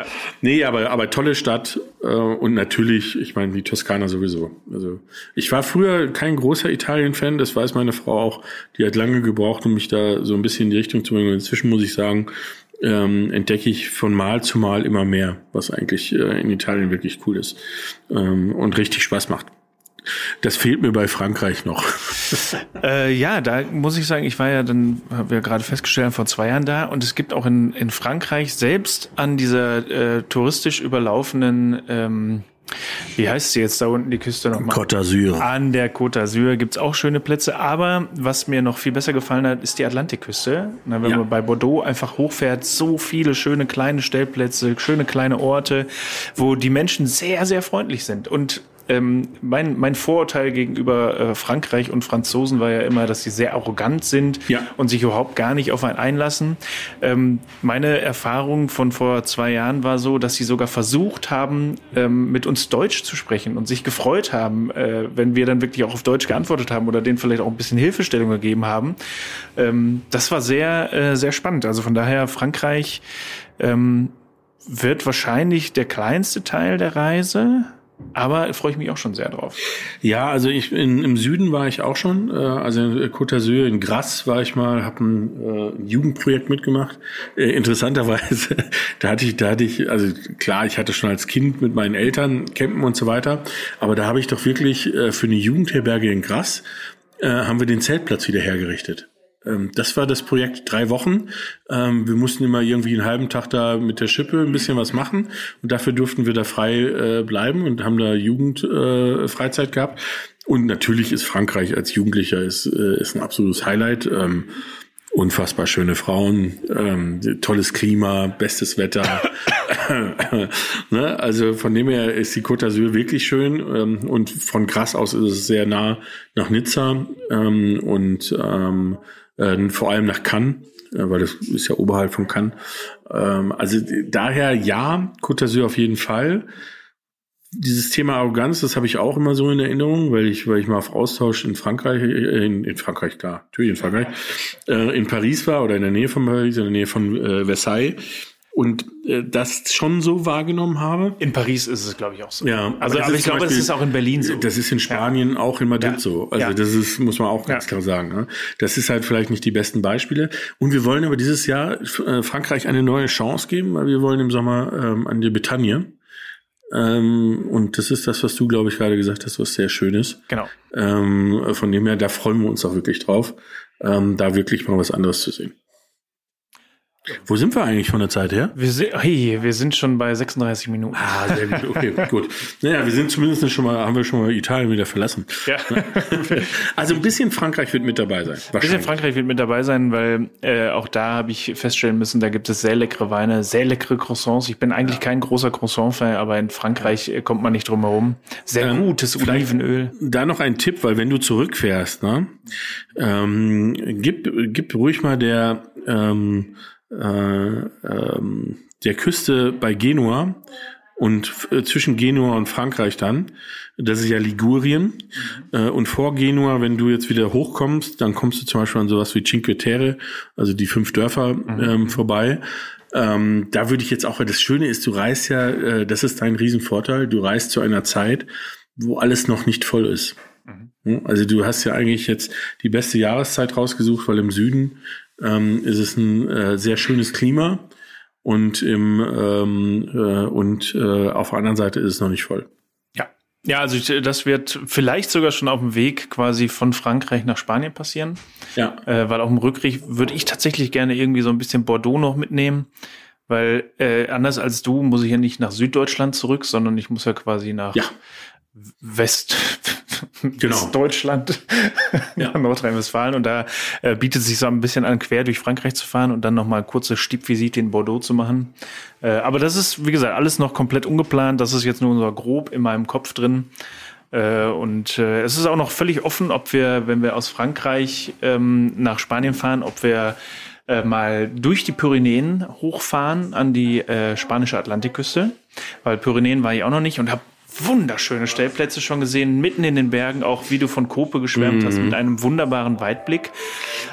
Nee, aber, aber tolle Stadt äh, und natürlich, ich meine, die Toskana sowieso. Also ich war früher kein großer Italien-Fan, das weiß meine Frau auch. Die hat lange gebraucht, um mich da so ein bisschen in die Richtung zu bringen. Und inzwischen muss ich sagen, ähm, entdecke ich von Mal zu Mal immer mehr, was eigentlich äh, in Italien wirklich cool ist ähm, und richtig Spaß macht. Das fehlt mir bei Frankreich noch. [LAUGHS] Äh, ja, da muss ich sagen, ich war ja dann, haben wir gerade festgestellt, vor zwei Jahren da und es gibt auch in, in Frankreich selbst an dieser äh, touristisch überlaufenden, ähm, wie heißt sie jetzt da unten die Küste nochmal? Côte d'Azur. An der Côte d'Azur gibt's auch schöne Plätze, aber was mir noch viel besser gefallen hat, ist die Atlantikküste. Na, wenn Ja. man bei Bordeaux einfach hochfährt, so viele schöne kleine Stellplätze, schöne kleine Orte, wo die Menschen sehr, sehr freundlich sind. Und ähm, mein, mein Vorurteil gegenüber äh, Frankreich und Franzosen war ja immer, dass sie sehr arrogant sind Ja. und sich überhaupt gar nicht auf einen einlassen. Ähm, meine Erfahrung von vor zwei Jahren war so, dass sie sogar versucht haben, ähm, mit uns Deutsch zu sprechen und sich gefreut haben, äh, wenn wir dann wirklich auch auf Deutsch geantwortet haben oder denen vielleicht auch ein bisschen Hilfestellung gegeben haben. Ähm, das war sehr, äh, sehr spannend. Also von daher Frankreich ähm, wird wahrscheinlich der kleinste Teil der Reise. Aber freue ich mich auch schon sehr drauf. Ja, also ich in, im Süden war ich auch schon. Äh, also in Côte d'Azur, in Grasse war ich mal, habe ein äh, Jugendprojekt mitgemacht. Äh, interessanterweise, [LAUGHS] da hatte ich, da hatte ich, also klar, ich hatte schon als Kind mit meinen Eltern campen und so weiter, aber da habe ich doch wirklich äh, für eine Jugendherberge in Grasse äh, haben wir den Zeltplatz wieder hergerichtet. Ähm, das war das Projekt drei Wochen. Ähm, wir mussten immer irgendwie einen halben Tag da mit der Schippe ein bisschen was machen und dafür durften wir da frei äh, bleiben und haben da Jugendfreizeit äh, gehabt. Und natürlich ist Frankreich als Jugendlicher ist, äh, ist ein absolutes Highlight. Ähm, unfassbar schöne Frauen, tolles Klima, bestes Wetter. [LAUGHS] ne? Also von dem her ist die Côte d'Azur wirklich schön ähm, und von Gras aus ist es sehr nah nach Nizza ähm, und ähm, äh, vor allem nach Cannes, äh, weil das ist ja oberhalb von Cannes. Ähm, also daher ja, Côte d'Azur auf jeden Fall. Dieses Thema Arroganz, das habe ich auch immer so in Erinnerung, weil ich, weil ich mal auf Austausch in Frankreich, äh, in, in Frankreich, klar, natürlich in Frankreich, äh, in Paris war oder in der Nähe von Paris, in der Nähe von äh, Versailles und äh, das schon so wahrgenommen habe. In Paris ist es, glaube ich, auch so. Ja, also aber ich glaube, Beispiel, das ist auch in Berlin so. Das ist in Spanien, ja. auch in Madrid ja. so. Also ja. das ist, muss man auch ganz klar sagen. Ne? Das ist halt vielleicht nicht die besten Beispiele. Und wir wollen aber dieses Jahr äh, Frankreich eine neue Chance geben, weil wir wollen im Sommer ähm, an die Bretagne. Ähm, und das ist das, was du, glaube ich, gerade gesagt hast, was sehr schön ist. Genau. Ähm, von dem her, da freuen wir uns auch wirklich drauf, ähm, da wirklich mal was anderes zu sehen. Wo sind wir eigentlich von der Zeit her? Wir sind, hey, wir sind schon bei 36 Minuten. Ah, sehr gut. Okay, gut. Naja, wir sind zumindest schon mal, haben wir schon mal Italien wieder verlassen. Ja. [LAUGHS] Also ein bisschen Frankreich wird mit dabei sein. Ein bisschen Frankreich wird mit dabei sein, weil äh, auch da habe ich feststellen müssen, da gibt es sehr leckere Weine, sehr leckere Croissants. Ich bin eigentlich ja. kein großer Croissant-Fan, aber in Frankreich äh, kommt man nicht drum herum. Sehr ähm, gutes Olivenöl. Da noch ein Tipp, weil wenn du zurückfährst, ne, ähm, gib, gib ruhig mal der ähm, äh, ähm, der Küste bei Genua und äh, zwischen Genua und Frankreich dann. Das ist ja Ligurien. Mhm. Äh, und vor Genua, wenn du jetzt wieder hochkommst, dann kommst du zum Beispiel an sowas wie Cinque Terre, also die fünf Dörfer mhm. ähm, vorbei. Ähm, da würde ich jetzt auch, das Schöne ist, du reist ja, äh, das ist dein Riesenvorteil, du reist zu einer Zeit, wo alles noch nicht voll ist. Mhm. Also du hast ja eigentlich jetzt die beste Jahreszeit rausgesucht, weil im Süden ähm, ist es ein äh, sehr schönes Klima und im ähm, äh, und äh, auf der anderen Seite ist es noch nicht voll. Ja, ja, also ich, das wird vielleicht sogar schon auf dem Weg quasi von Frankreich nach Spanien passieren. Ja, äh, weil auf dem Rückweg würde ich tatsächlich gerne irgendwie so ein bisschen Bordeaux noch mitnehmen. Weil äh, anders als du muss ich ja nicht nach Süddeutschland zurück, sondern ich muss ja quasi nach ja. West, [LAUGHS] genau. Deutschland, [LAUGHS] ja. Nordrhein-Westfalen. Und da äh, bietet sich so ein bisschen an, quer durch Frankreich zu fahren und dann nochmal kurze Stippvisite in Bordeaux zu machen. Äh, aber das ist, wie gesagt, alles noch komplett ungeplant. Das ist jetzt nur so grob in meinem Kopf drin. Äh, und äh, es ist auch noch völlig offen, ob wir, wenn wir aus Frankreich ähm, nach Spanien fahren, ob wir äh, mal durch die Pyrenäen hochfahren an die äh, spanische Atlantikküste, weil Pyrenäen war ich auch noch nicht und habe wunderschöne Stellplätze schon gesehen, mitten in den Bergen, auch wie du von Kope geschwärmt mhm. hast, mit einem wunderbaren Weitblick.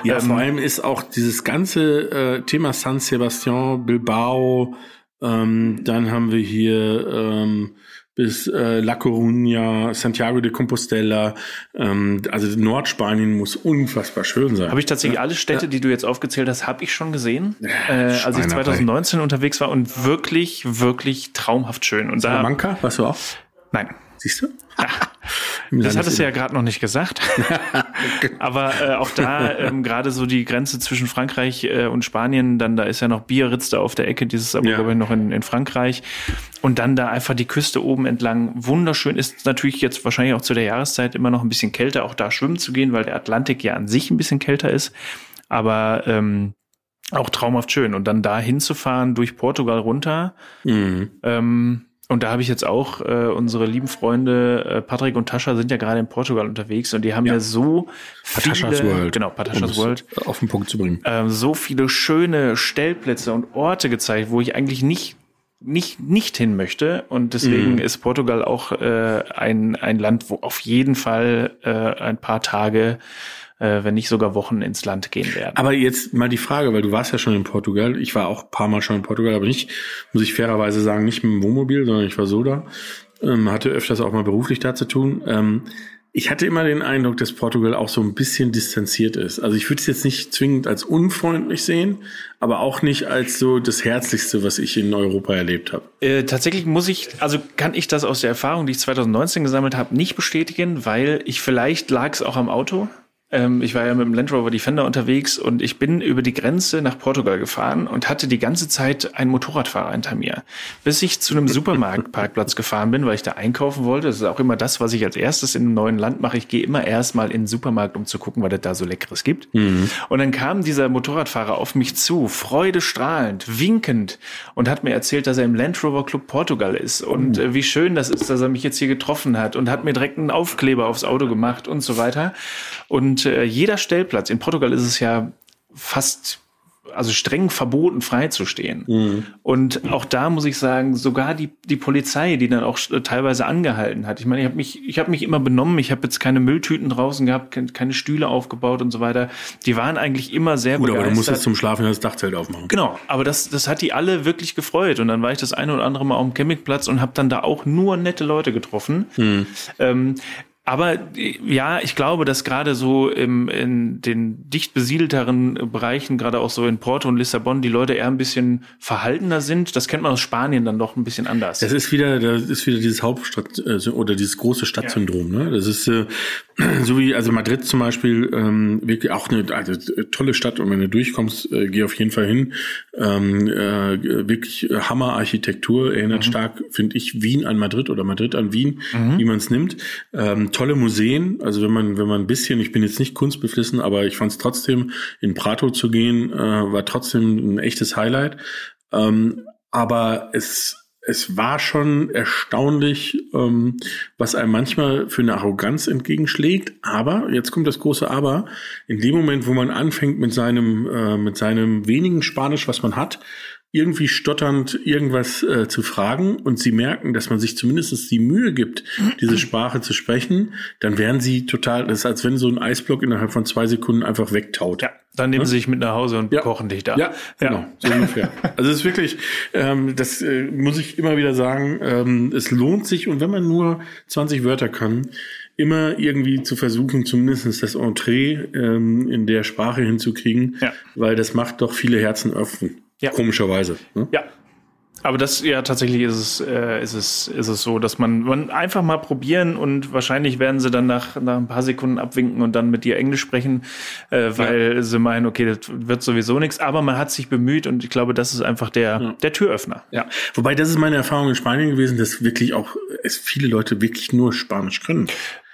Ja, ähm, vor allem ist auch dieses ganze äh, Thema San Sebastian, Bilbao, ähm, dann haben wir hier ähm, bis äh, La Coruña, Santiago de Compostela. Ähm, also Nordspanien muss unfassbar schön sein. Habe ich tatsächlich ja. alle Städte, die du jetzt aufgezählt hast, habe ich schon gesehen, äh, als ich 2019 unterwegs war und wirklich, wirklich traumhaft schön. Und Salamanca, warst du auch? Nein. Siehst du? das hattest du ja [LAUGHS] gerade noch nicht gesagt. [LAUGHS] [LAUGHS] Aber äh, auch da ähm, gerade so die Grenze zwischen Frankreich äh, und Spanien, dann da ist ja noch Biarritz da auf der Ecke, dieses aber ja. glaube ich noch in, in Frankreich. Und dann da einfach die Küste oben entlang. Wunderschön ist natürlich jetzt wahrscheinlich auch zu der Jahreszeit immer noch ein bisschen kälter, auch da schwimmen zu gehen, weil der Atlantik ja an sich ein bisschen kälter ist. Aber ähm, auch traumhaft schön. Und dann da hinzufahren durch Portugal runter. Mhm. Ähm, und da habe ich jetzt auch äh, unsere lieben Freunde äh, Patrick und Tascha sind ja gerade in Portugal unterwegs und die haben ja, ja so Patashas viele, World, genau Patashas um World. auf den Punkt zu bringen, äh, so viele schöne Stellplätze und Orte gezeigt, wo ich eigentlich nicht nicht nicht hin möchte. Und deswegen mhm. ist Portugal auch äh, ein ein Land, wo auf jeden Fall äh, ein paar Tage äh, wenn nicht sogar Wochen ins Land gehen werden. Aber jetzt mal die Frage, weil du warst ja schon in Portugal. Ich war auch ein paar Mal schon in Portugal, aber nicht, muss ich fairerweise sagen, nicht mit dem Wohnmobil, sondern ich war so da. ähm, hatte öfters auch mal beruflich da zu tun. Ähm, ich hatte immer den Eindruck, dass Portugal auch so ein bisschen distanziert ist. Also ich würde es jetzt nicht zwingend als unfreundlich sehen, aber auch nicht als so das Herzlichste, was ich in Europa erlebt habe. Äh, tatsächlich muss ich, also kann ich das aus der Erfahrung, die ich 2019 gesammelt habe, nicht bestätigen, weil ich vielleicht lag es auch am Auto. Ähm, ich war ja mit dem Land Rover Defender unterwegs und ich bin über die Grenze nach Portugal gefahren und hatte die ganze Zeit einen Motorradfahrer hinter mir. Bis ich zu einem Supermarktparkplatz [LAUGHS] gefahren bin, weil ich da einkaufen wollte. Das ist auch immer das, was ich als erstes in einem neuen Land mache. Ich gehe immer erstmal in den Supermarkt, um zu gucken, was es da so Leckeres gibt. Mhm. Und dann kam dieser Motorradfahrer auf mich zu, freudestrahlend, winkend und hat mir erzählt, dass er im Land Rover Club Portugal ist und mhm. wie schön das ist, dass er mich jetzt hier getroffen hat und hat mir direkt einen Aufkleber aufs Auto gemacht und so weiter. Und äh, jeder Stellplatz, in Portugal ist es ja fast also streng verboten, freizustehen. Mhm. Und auch da muss ich sagen, sogar die, die Polizei, die dann auch teilweise angehalten hat. Ich meine, ich habe mich, ich habe mich immer benommen, ich habe jetzt keine Mülltüten draußen gehabt, keine Stühle aufgebaut und so weiter. Die waren eigentlich immer sehr Gut, begeistert. aber du musst jetzt zum Schlafen das Dachzelt aufmachen. Genau, aber das, das hat die alle wirklich gefreut. Und dann war ich das eine oder andere Mal auf dem Campingplatz und habe dann da auch nur nette Leute getroffen. Mhm. Ähm, aber ja, ich glaube, dass gerade so im, in den dicht besiedelteren Bereichen, gerade auch so in Porto und Lissabon, die Leute eher ein bisschen verhaltener sind. Das kennt man aus Spanien dann doch ein bisschen anders. Das ist wieder, das ist wieder dieses Hauptstadt äh, oder dieses große Stadtsyndrom. Ja. Ne? Das ist äh, [CLEARS THROAT] so wie also Madrid zum Beispiel ähm, wirklich auch eine also, tolle Stadt und wenn du durchkommst, äh, geh auf jeden Fall hin. Ähm, äh, wirklich Hammerarchitektur erinnert mhm. stark, finde ich, Wien an Madrid oder Madrid an Wien, mhm. wie man es nimmt. Ähm, tolle Museen. Also wenn man, wenn man ein bisschen, ich bin jetzt nicht kunstbeflissen, aber ich fand es trotzdem, in Prato zu gehen, äh, war trotzdem ein echtes Highlight. Ähm, aber es es war schon erstaunlich, ähm, was einem manchmal für eine Arroganz entgegenschlägt. Aber, jetzt kommt das große Aber, in dem Moment, wo man anfängt mit seinem, äh, mit seinem wenigen Spanisch, was man hat, irgendwie stotternd irgendwas äh, zu fragen und sie merken, dass man sich zumindest die Mühe gibt, diese Sprache zu sprechen, dann werden sie total, das ist als wenn so ein Eisblock innerhalb von zwei Sekunden einfach wegtaut. Ja, dann nehmen ja? sie sich mit nach Hause und ja. kochen dich da. Ja, genau, ja. so ungefähr. Also es ist wirklich, ähm, das äh, muss ich immer wieder sagen, ähm, es lohnt sich und wenn man nur 20 Wörter kann, immer irgendwie zu versuchen, zumindest das Entree ähm, in der Sprache hinzukriegen, ja. weil das macht doch viele Herzen öffnen. Ja. Komischerweise. Ne? Ja. Aber das, ja, tatsächlich ist es, äh, ist es, ist es so, dass man, man einfach mal probieren und wahrscheinlich werden sie dann nach, nach ein paar Sekunden abwinken und dann mit dir Englisch sprechen, äh, weil ja. sie meinen, okay, das wird sowieso nichts. Aber man hat sich bemüht und ich glaube, das ist einfach der, ja. der Türöffner. Ja. Wobei, das ist meine Erfahrung in Spanien gewesen, dass wirklich auch es viele Leute wirklich nur Spanisch können.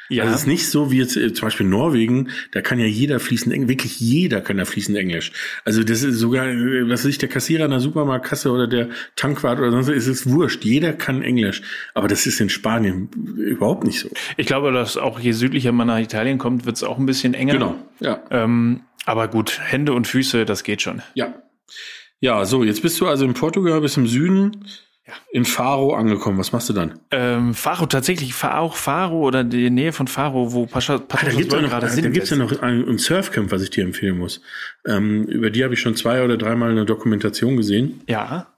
Ja. Also es ist nicht so wie jetzt äh, zum Beispiel Norwegen, da kann ja jeder fließend Englisch, wirklich jeder kann da fließend Englisch. Also das ist sogar, äh, was weiß ich, der Kassierer in der Supermarktkasse oder der Tankwart oder sonst, ist es wurscht. Jeder kann Englisch. Aber das ist in Spanien überhaupt nicht so. Ich glaube, dass auch je südlicher man nach Italien kommt, wird es auch ein bisschen enger. Genau, ja. Ähm, aber gut, Hände und Füße, das geht schon. Ja. Ja, so, jetzt bist du also in Portugal, bis im Süden ja. in Faro angekommen. Was machst du dann? Ähm, Faro, tatsächlich, auch Faro oder die Nähe von Faro, wo Pascha, Pascha ah, da gibt es ja noch, da gibt's ja noch ein, ein Surfcamp, was ich dir empfehlen muss. Ähm, über die habe ich schon zwei oder dreimal eine Dokumentation gesehen. Ja.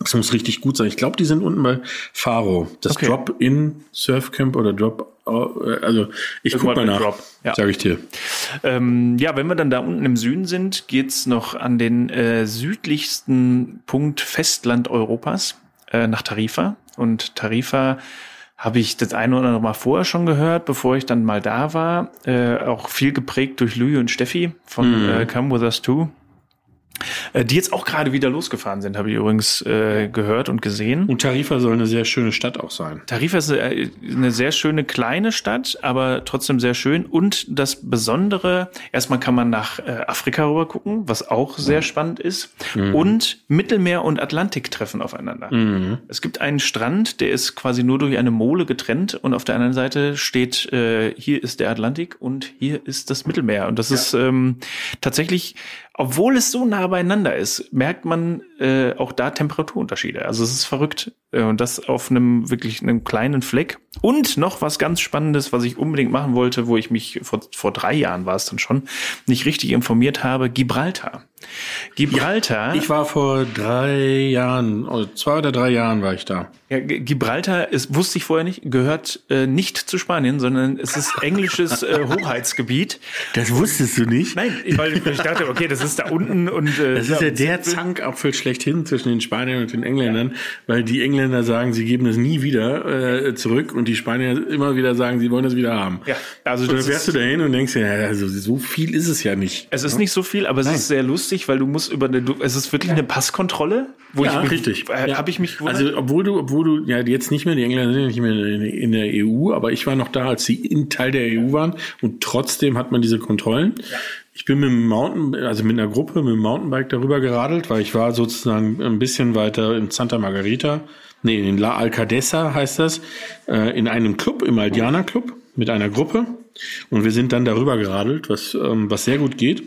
Das muss richtig gut sein. Ich glaube, die sind unten bei Faro. Das okay. Drop-in Surfcamp oder Drop, äh, also ich guck mal nach, Drop. Ja. sage ich dir. Ähm, ja, wenn wir dann da unten im Süden sind, geht's noch an den äh, südlichsten Punkt Festland Europas äh, nach Tarifa. Und Tarifa habe ich das eine oder andere Mal vorher schon gehört, bevor ich dann mal da war. Äh, auch viel geprägt durch Louis und Steffi von mhm. äh, Come With Us Too. Äh, die jetzt auch gerade wieder losgefahren sind, habe ich übrigens äh, gehört und gesehen. Und Tarifa soll eine sehr schöne Stadt auch sein. Tarifa ist äh, eine sehr schöne kleine Stadt, aber trotzdem sehr schön. Und das Besondere, erstmal kann man nach äh, Afrika rüber gucken, was auch sehr mhm. spannend ist. Mhm. Und Mittelmeer und Atlantik treffen aufeinander. Mhm. Es gibt einen Strand, der ist quasi nur durch eine Mole getrennt und auf der anderen Seite steht, äh, hier ist der Atlantik und hier ist das Mittelmeer. Und das ja. ist ähm, tatsächlich obwohl es so nah beieinander ist, merkt man äh, auch da Temperaturunterschiede. Also es ist verrückt, Äh, und das auf einem wirklich einem kleinen Fleck. Und noch was ganz Spannendes, was ich unbedingt machen wollte, wo ich mich vor, vor drei Jahren war es dann schon, nicht richtig informiert habe, Gibraltar. Gibraltar. Ja, ich war vor drei Jahren, also zwei oder drei Jahren war ich da. Ja, Gibraltar ist, wusste ich vorher nicht, gehört äh, nicht zu Spanien, sondern es ist englisches äh, [LAUGHS] Hoheitsgebiet. Das wusstest du nicht? Nein, weil ich dachte, okay, das ist da unten und äh, das ist ja der Zankapfel schlechthin zwischen den Spaniern und den Engländern, ja. weil die Engländer sagen, sie geben es nie wieder äh, zurück und die Spanier immer wieder sagen, sie wollen es wieder haben. Ja, also und dann fährst du dahin und denkst ja, also so viel ist es ja nicht. Es ist nicht so viel, aber es Nein. ist sehr lustig weil du musst über eine, du, es ist wirklich eine Passkontrolle, wo ja, ich richtig. Äh, ja. habe ich mich gewundert. Also obwohl du, obwohl du ja jetzt nicht mehr die Engländer sind nicht mehr in der EU, aber ich war noch da, als sie in Teil der EU waren und trotzdem hat man diese Kontrollen. Ja. Ich bin mit dem Mountain, also mit einer Gruppe mit dem Mountainbike darüber geradelt, weil ich war sozusagen ein bisschen weiter in Santa Margarita, nee, in La Alcadesa heißt das, äh, in einem Club, im Aldiana Club mit einer Gruppe und wir sind dann darüber geradelt, was, ähm, was sehr gut geht.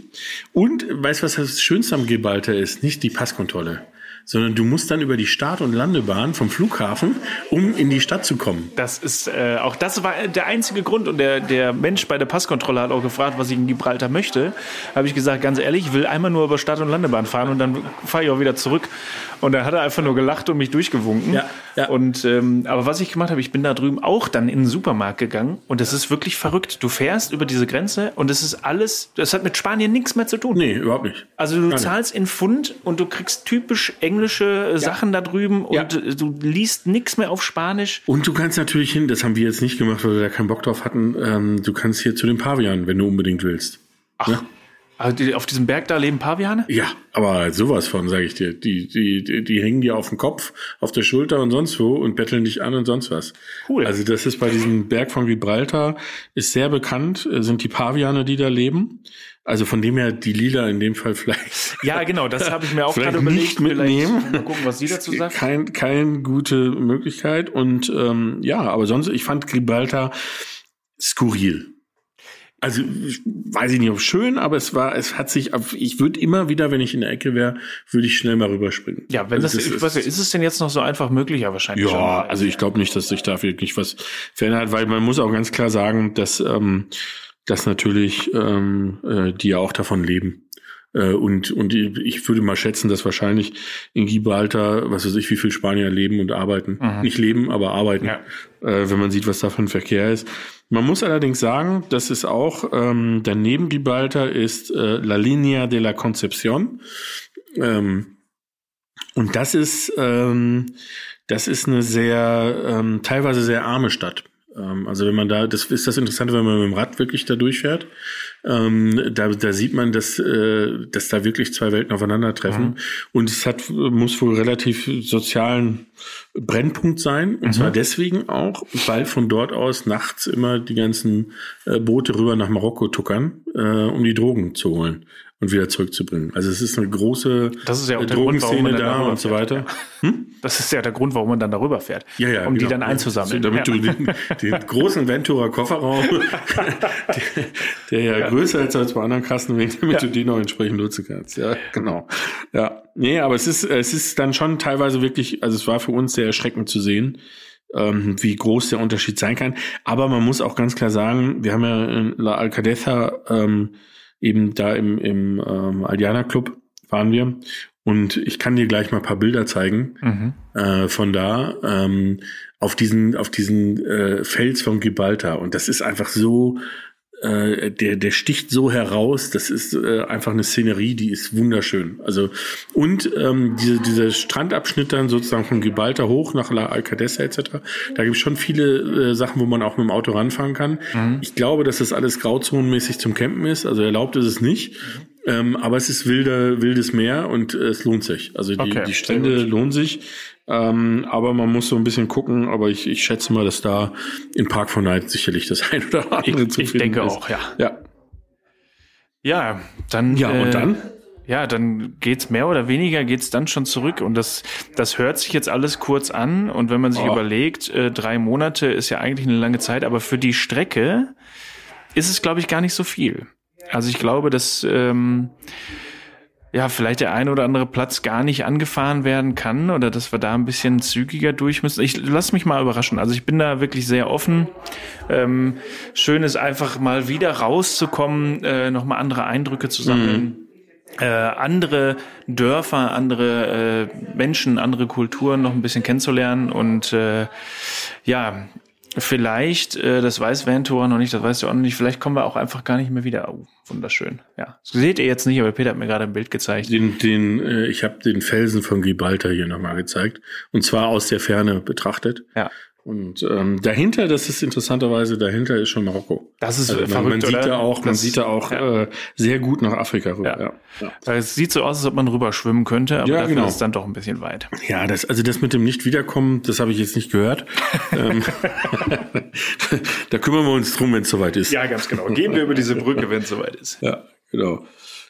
Und weißt du, was das Schönste am Gibraltar ist? Nicht die Passkontrolle sondern du musst dann über die Start- und Landebahn vom Flughafen, um in die Stadt zu kommen. Das ist äh, auch das war der einzige Grund und der der Mensch bei der Passkontrolle hat auch gefragt, was ich in Gibraltar möchte. Habe ich gesagt, ganz ehrlich, ich will einmal nur über Start- und Landebahn fahren und dann fahre ich auch wieder zurück. Und dann hat er einfach nur gelacht und mich durchgewunken. Ja, ja. Und ähm, aber was ich gemacht habe, ich bin da drüben auch dann in den Supermarkt gegangen und das ist wirklich verrückt. Du fährst über diese Grenze und es ist alles, das hat mit Spanien nichts mehr zu tun. Nee, überhaupt nicht. Also du Gar zahlst nicht. in Pfund und du kriegst typisch englische ja. Sachen da drüben und ja. du liest nichts mehr auf Spanisch. Und du kannst natürlich hin, das haben wir jetzt nicht gemacht, weil wir da keinen Bock drauf hatten, ähm, du kannst hier zu den Pavian, wenn du unbedingt willst. Ach. Ja? Also die, auf diesem Berg da leben Paviane? Ja, aber sowas von, sage ich dir. Die, die, die, die hängen dir auf dem Kopf, auf der Schulter und sonst wo und betteln dich an und sonst was. Cool. Also das ist bei diesem Berg von Gibraltar, ist sehr bekannt, äh, sind die Paviane, die da leben. Also von dem her die Lila in dem Fall vielleicht. Ja, genau, das habe ich mir auch gerade überlegt. Nicht mitnehmen. Mal gucken, was sie dazu sagt. Kein, keine gute Möglichkeit. Und ähm, ja, aber sonst, ich fand Gibraltar skurril. Also weiß ich nicht, ob schön, aber es war, es hat sich, ich würde immer wieder, wenn ich in der Ecke wäre, würde ich schnell mal rüberspringen. Ja, wenn also das, das ist, weiß nicht, ist es denn jetzt noch so einfach möglich? Ja, wahrscheinlich. Ja, schon. also ich glaube nicht, dass sich da wirklich was verändert, weil man muss auch ganz klar sagen, dass, ähm, dass natürlich ähm, äh, die ja auch davon leben. Äh, und, und ich würde mal schätzen, dass wahrscheinlich in Gibraltar, was weiß ich, wie viel Spanier leben und arbeiten. Mhm. Nicht leben, aber arbeiten. Ja. Äh, wenn man sieht, was da für ein Verkehr ist. Man muss allerdings sagen, dass es auch ähm, daneben Gibraltar ist äh, La Línea de la Concepción. Ähm, und das ist, ähm, das ist eine sehr, ähm, teilweise sehr arme Stadt. Ähm, also wenn man da, das ist das Interessante, wenn man mit dem Rad wirklich da durchfährt. Ähm, da, da sieht man, dass, äh, dass da wirklich zwei Welten aufeinandertreffen. Mhm. Und es hat, muss wohl relativ sozialen Brennpunkt sein. Und mhm. zwar deswegen auch, weil von dort aus nachts immer die ganzen äh, Boote rüber nach Marokko tuckern, äh, um die Drogen zu holen und wieder zurückzubringen. Also es ist eine große das ist ja auch Drogenszene Grund, da und so weiter. Hm? Das ist ja der Grund, warum man dann darüber fährt. Ja, ja, um genau. die dann einzusammeln. So, damit ja. du den, den, großen Ventura Kofferraum, [LAUGHS] der, der ja, größer ist als bei anderen Kassen, damit du den noch entsprechend nutzen kannst. Ja, genau. Ja, nee, aber es ist es ist dann schon teilweise wirklich, also es war für uns sehr erschreckend zu sehen, ähm, wie groß der Unterschied sein kann. Aber man muss auch ganz klar sagen, wir haben ja in La Alcadeza ähm, eben da im, im ähm, Aldiana Club waren wir. Und ich kann dir gleich mal ein paar Bilder zeigen mhm. äh, von da ähm, auf diesen auf diesen äh, Fels von Gibraltar. Und das ist einfach so äh, der, der sticht so heraus, das ist äh, einfach eine Szenerie, die ist wunderschön. Also und ähm, diese, dieser Strandabschnitt dann sozusagen von Gibraltar hoch nach La Alcadesa etc., da gibt es schon viele äh, Sachen, wo man auch mit dem Auto ranfahren kann. Mhm. Ich glaube, dass das alles grauzonenmäßig zum Campen ist, also erlaubt ist es nicht. Ähm, aber es ist wilder, wildes Meer und äh, es lohnt sich. Also die, okay, die Strände lohnen sich. Ähm, aber man muss so ein bisschen gucken, aber ich, ich schätze mal, dass da in Park von Night sicherlich das [LAUGHS] ein oder andere ich, zu finden ist. Ich denke auch, ja. Ja. Ja, dann. Ja, und äh, dann? Ja, dann geht's mehr oder weniger geht's dann schon zurück und das das hört sich jetzt alles kurz an und wenn man sich oh. überlegt, äh, drei Monate ist ja eigentlich eine lange Zeit, aber für die Strecke ist es glaube ich gar nicht so viel. Also ich glaube, dass ähm, ja, vielleicht der eine oder andere Platz gar nicht angefahren werden kann oder dass wir da ein bisschen zügiger durch müssen. Ich lass mich mal überraschen. Also ich bin da wirklich sehr offen. Ähm, schön ist einfach mal wieder rauszukommen, äh, nochmal andere Eindrücke zu sammeln. Mhm. Äh, andere Dörfer, andere äh, Menschen, andere Kulturen noch ein bisschen kennenzulernen und äh, ja, Vielleicht, äh, das weiß Ventura noch nicht, das weißt du auch noch nicht, vielleicht kommen wir auch einfach gar nicht mehr wieder. Oh, wunderschön. Ja. Das seht ihr jetzt nicht, aber Peter hat mir gerade ein Bild gezeigt. Den, den, äh, ich habe den Felsen von Gibraltar hier nochmal gezeigt. Und zwar aus der Ferne betrachtet. Ja. Und ähm, dahinter, das ist interessanterweise, dahinter ist schon Marokko. Das ist also man, verrückt, man sieht oder? da auch, man Das- sieht da auch ja. äh, sehr gut nach Afrika rüber. Ja. Ja, ja. Es sieht so aus, als ob man rüber schwimmen könnte, aber Ja, dafür genau. ist es dann doch ein bisschen weit. Ja, das, also das mit dem Nicht-Wiederkommen, das habe ich jetzt nicht gehört. [LAUGHS] ähm, [LAUGHS] da kümmern wir uns drum, wenn es soweit ist. Ja, ganz genau. Gehen wir über diese Brücke, wenn es soweit ist. ja, genau.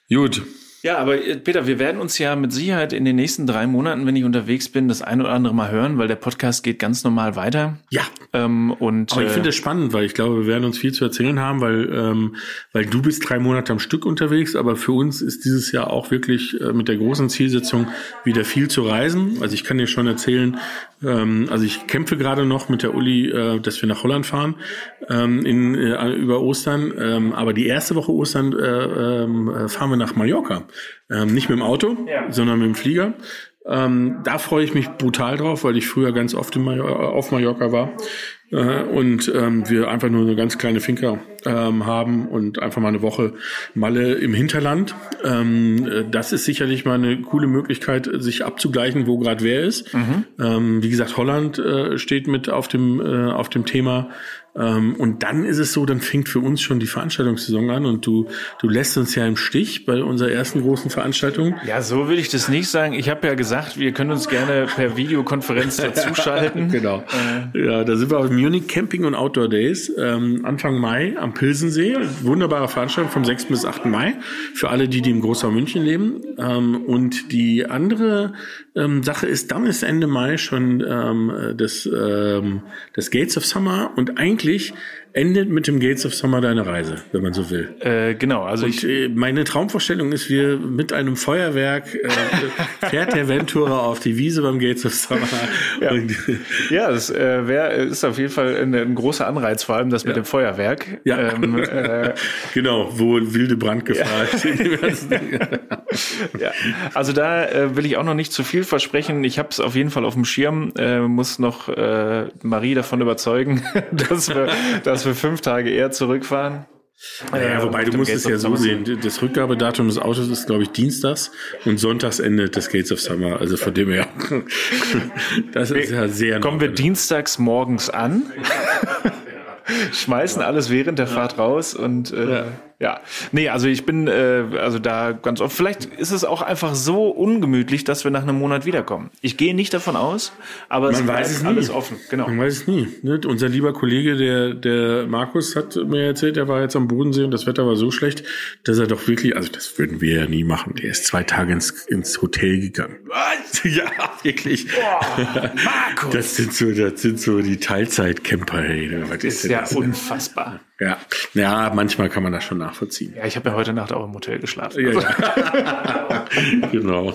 Gut. Ja, aber äh, Peter, wir werden uns ja mit Sicherheit in den nächsten drei Monaten, wenn ich unterwegs bin, das ein oder andere mal hören, weil der Podcast geht ganz normal weiter. Ja, Ähm, und Aber ich äh, finde das spannend, weil ich glaube, wir werden uns viel zu erzählen haben, weil, ähm, weil du bist drei Monate am Stück unterwegs, aber für uns ist dieses Jahr auch wirklich äh, mit der großen Zielsetzung wieder viel zu reisen. Also ich kann dir schon erzählen, ähm, also ich kämpfe gerade noch mit der Uli, äh, dass wir nach Holland fahren ähm, in, äh, über Ostern, ähm, aber die erste Woche Ostern äh, ähm, äh, fahren wir nach Mallorca. Ähm, nicht mit dem Auto, Ja. sondern mit dem Flieger. Ähm, da freue ich mich brutal drauf, weil ich früher ganz oft in Major auf Mallorca war äh, und ähm, wir einfach nur eine ganz kleine Finca ähm, haben und einfach mal eine Woche Malle im Hinterland. Ähm, äh, das ist sicherlich mal eine coole Möglichkeit, sich abzugleichen, wo gerade wer ist. Ähm, wie gesagt, Holland äh, steht mit auf dem äh, auf dem Thema. Ähm, und dann ist es so, dann fängt für uns schon die Veranstaltungssaison an und du du lässt uns ja im Stich bei unserer ersten großen Veranstaltung. ja, so will ich das nicht sagen. Ich habe ja gesagt, wir können uns gerne per Videokonferenz [LAUGHS] dazuschalten. Genau. Ja, da sind wir auf Munich Camping und Outdoor Days ähm, Anfang Mai am Pilsensee. Wunderbare Veranstaltung vom 6. bis 8. Mai für alle, die, die im Großraum München leben. Ähm, und die andere ähm, Sache ist, dann ist Ende Mai schon ähm, das, ähm, das Gates of Summer und eigentlich wirklich endet mit dem Gates of Summer deine Reise, wenn man so will. Äh, genau, also ich Und äh, meine Traumvorstellung ist, wir mit einem Feuerwerk äh, [LAUGHS] fährt der Ventura auf die Wiese beim Gates of Summer. Ja. Ja, das äh, wär, ist auf jeden Fall ein, ein großer Anreiz, vor allem das mit dem Feuerwerk. Ja. Ähm, äh, [LAUGHS] Genau, wo wilde Brandgefahr ist. [LAUGHS] ja. Also da äh, will ich auch noch nicht zu viel versprechen. Ich habe es auf jeden Fall auf dem Schirm, muss noch Marie davon überzeugen, dass wir, dass wir fünf Tage eher zurückfahren. Ja, Äh, wobei du musst Gates es ja so sehen. Das Rückgabedatum des Autos ist, glaube ich, dienstags und sonntags endet das Gates of Summer. Also von dem her. [LAUGHS] Das ist ja sehr Kommen wir dienstags morgens an, [LAUGHS] schmeißen alles während der Fahrt raus und äh, ja. Nee, also ich bin äh, also da ganz oft. Vielleicht ist es auch einfach so ungemütlich, dass wir nach einem Monat wiederkommen. Ich gehe nicht davon aus, aber es Man weiß bleibt es nie. alles offen. Genau. Man weiß es nie. Ne? Unser lieber Kollege, der, der Markus, hat mir erzählt, er war jetzt am Bodensee und das Wetter war so schlecht, dass er doch wirklich, also das würden wir ja nie machen. Der ist zwei Tage ins, ins Hotel gegangen. Was? [LAUGHS] Ja, wirklich. [LAUGHS] Markus! Das sind so, das sind so die Teilzeit-Camper. Ey. Was ist denn Ja, das? unfassbar. Ja. ja, manchmal kann man das schon nachvollziehen. Ja, ich habe ja heute Nacht auch im Hotel geschlafen. Ja, ja. [LAUGHS] genau.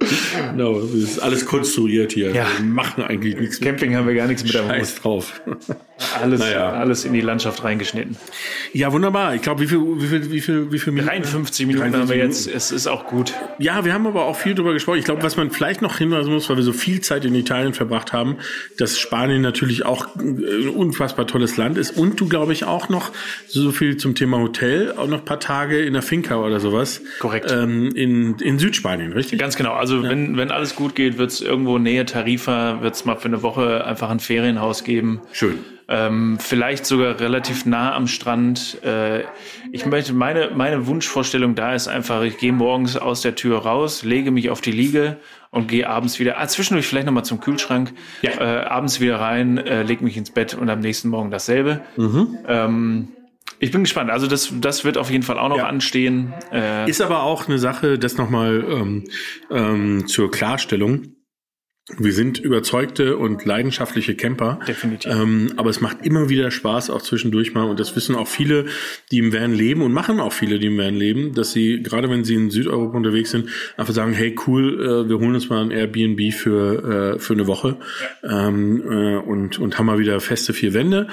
[LAUGHS] genau. Das ist alles konstruiert hier. Ja. Wir machen eigentlich nichts mit. Camping haben wir gar nichts mit am Hut. Scheiß drauf. Alles, Naja. alles in die Landschaft reingeschnitten. Ja, wunderbar. Ich glaube, wie viel, wie viel, wie viel, wie viel Minuten? 53 Minuten haben 53 wir jetzt. Es ist auch gut. Ja, wir haben aber auch viel darüber gesprochen. Ich glaube, was man vielleicht noch hinweisen muss, weil wir so viel Zeit in Italien verbracht haben, dass Spanien natürlich auch ein unfassbar tolles Land ist und du, glaube ich, auch noch so viel zum Thema Hotel, auch noch ein paar Tage in der Finca oder sowas. Korrekt. Ähm, in, in Südspanien, richtig? Ganz genau. Also wenn, wenn alles gut geht, wird es irgendwo Nähe Tarifa, wird es mal für eine Woche einfach ein Ferienhaus geben. Schön. Ähm, vielleicht sogar relativ nah am Strand. Äh, ich möchte, meine, meine Wunschvorstellung da ist einfach, ich gehe morgens aus der Tür raus, lege mich auf die Liege und gehe abends wieder, ah, zwischendurch vielleicht nochmal zum Kühlschrank, Ja. äh, abends wieder rein, äh, lege mich ins Bett und am nächsten Morgen dasselbe. Ähm, ich bin gespannt. Also das, das wird auf jeden Fall auch noch Ja. anstehen. Äh, Ist aber auch eine Sache, das nochmal ähm, ähm, zur Klarstellung. Wir sind überzeugte und leidenschaftliche Camper. Definitiv. Ähm, aber es macht immer wieder Spaß, auch zwischendurch mal. Und das wissen auch viele, die im Van leben und machen auch viele, die im Van leben, dass sie, gerade wenn sie in Südeuropa unterwegs sind, einfach sagen, hey cool, äh, wir holen uns mal ein Airbnb für, äh, für eine Woche ähm, äh, und, und haben mal wieder feste vier Wände.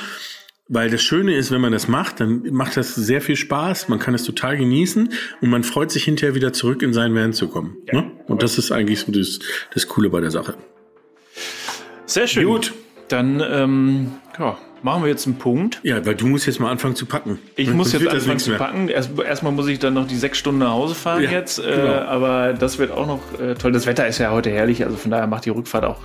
Weil das Schöne ist, wenn man das macht, dann macht das sehr viel Spaß, man kann es total genießen und man freut sich hinterher wieder zurück in seinen Van zu kommen. ne? Und das ist eigentlich so das, das Coole bei der Sache. Sehr schön. Gut. Dann ähm, ja, machen wir jetzt einen Punkt. Ja, weil du musst jetzt mal anfangen zu packen. Ich muss jetzt anfangen zu packen. Erst, erstmal muss ich dann noch die sechs Stunden nach Hause fahren Ja, jetzt. Äh, genau. aber das wird auch noch äh, toll. Das Wetter ist ja heute herrlich, also von daher macht die Rückfahrt auch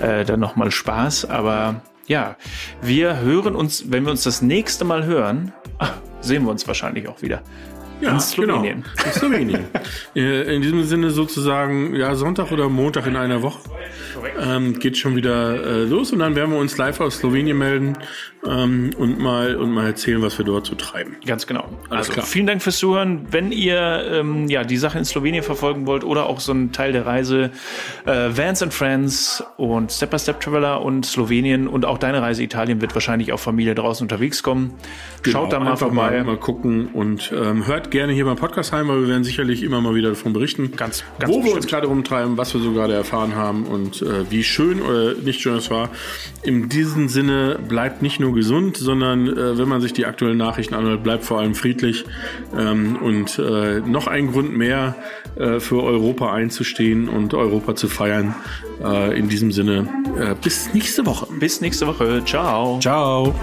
äh, dann nochmal Spaß. Aber ja, wir hören uns, wenn wir uns das nächste Mal hören, ah, sehen wir uns wahrscheinlich auch wieder. Ja, in Slowenien. Genau. In Slowenien. [LAUGHS] Äh, in diesem Sinne sozusagen, ja, Sonntag oder Montag in einer Woche ähm, geht schon wieder äh, los und dann werden wir uns live aus Slowenien melden ähm, und mal und mal erzählen, was wir dort so treiben. Ganz genau. Alles also klar. vielen Dank fürs Zuhören. Wenn ihr ähm, ja die Sache in Slowenien verfolgen wollt oder auch so einen Teil der Reise äh, Vans and Friends und Step by Step Traveler und Slowenien und auch deine Reise Italien wird wahrscheinlich auch Familie draußen unterwegs kommen. Schaut da mal Genau, einfach vorbei. Mal, mal gucken und ähm, hört gerne hier beim Podcast rein, weil wir werden sicherlich immer mal wieder davon berichten, Ganz- ganz wo wir bestimmt. uns gerade rumtreiben, was wir so gerade erfahren haben und äh, wie schön oder nicht schön es war. In diesem Sinne bleibt nicht nur gesund, sondern äh, wenn man sich die aktuellen Nachrichten anhört, bleibt vor allem friedlich ähm, und äh, noch ein Grund mehr äh, für Europa einzustehen und Europa zu feiern. Äh, in diesem Sinne, äh, bis nächste Woche. Bis nächste Woche. Ciao. Ciao.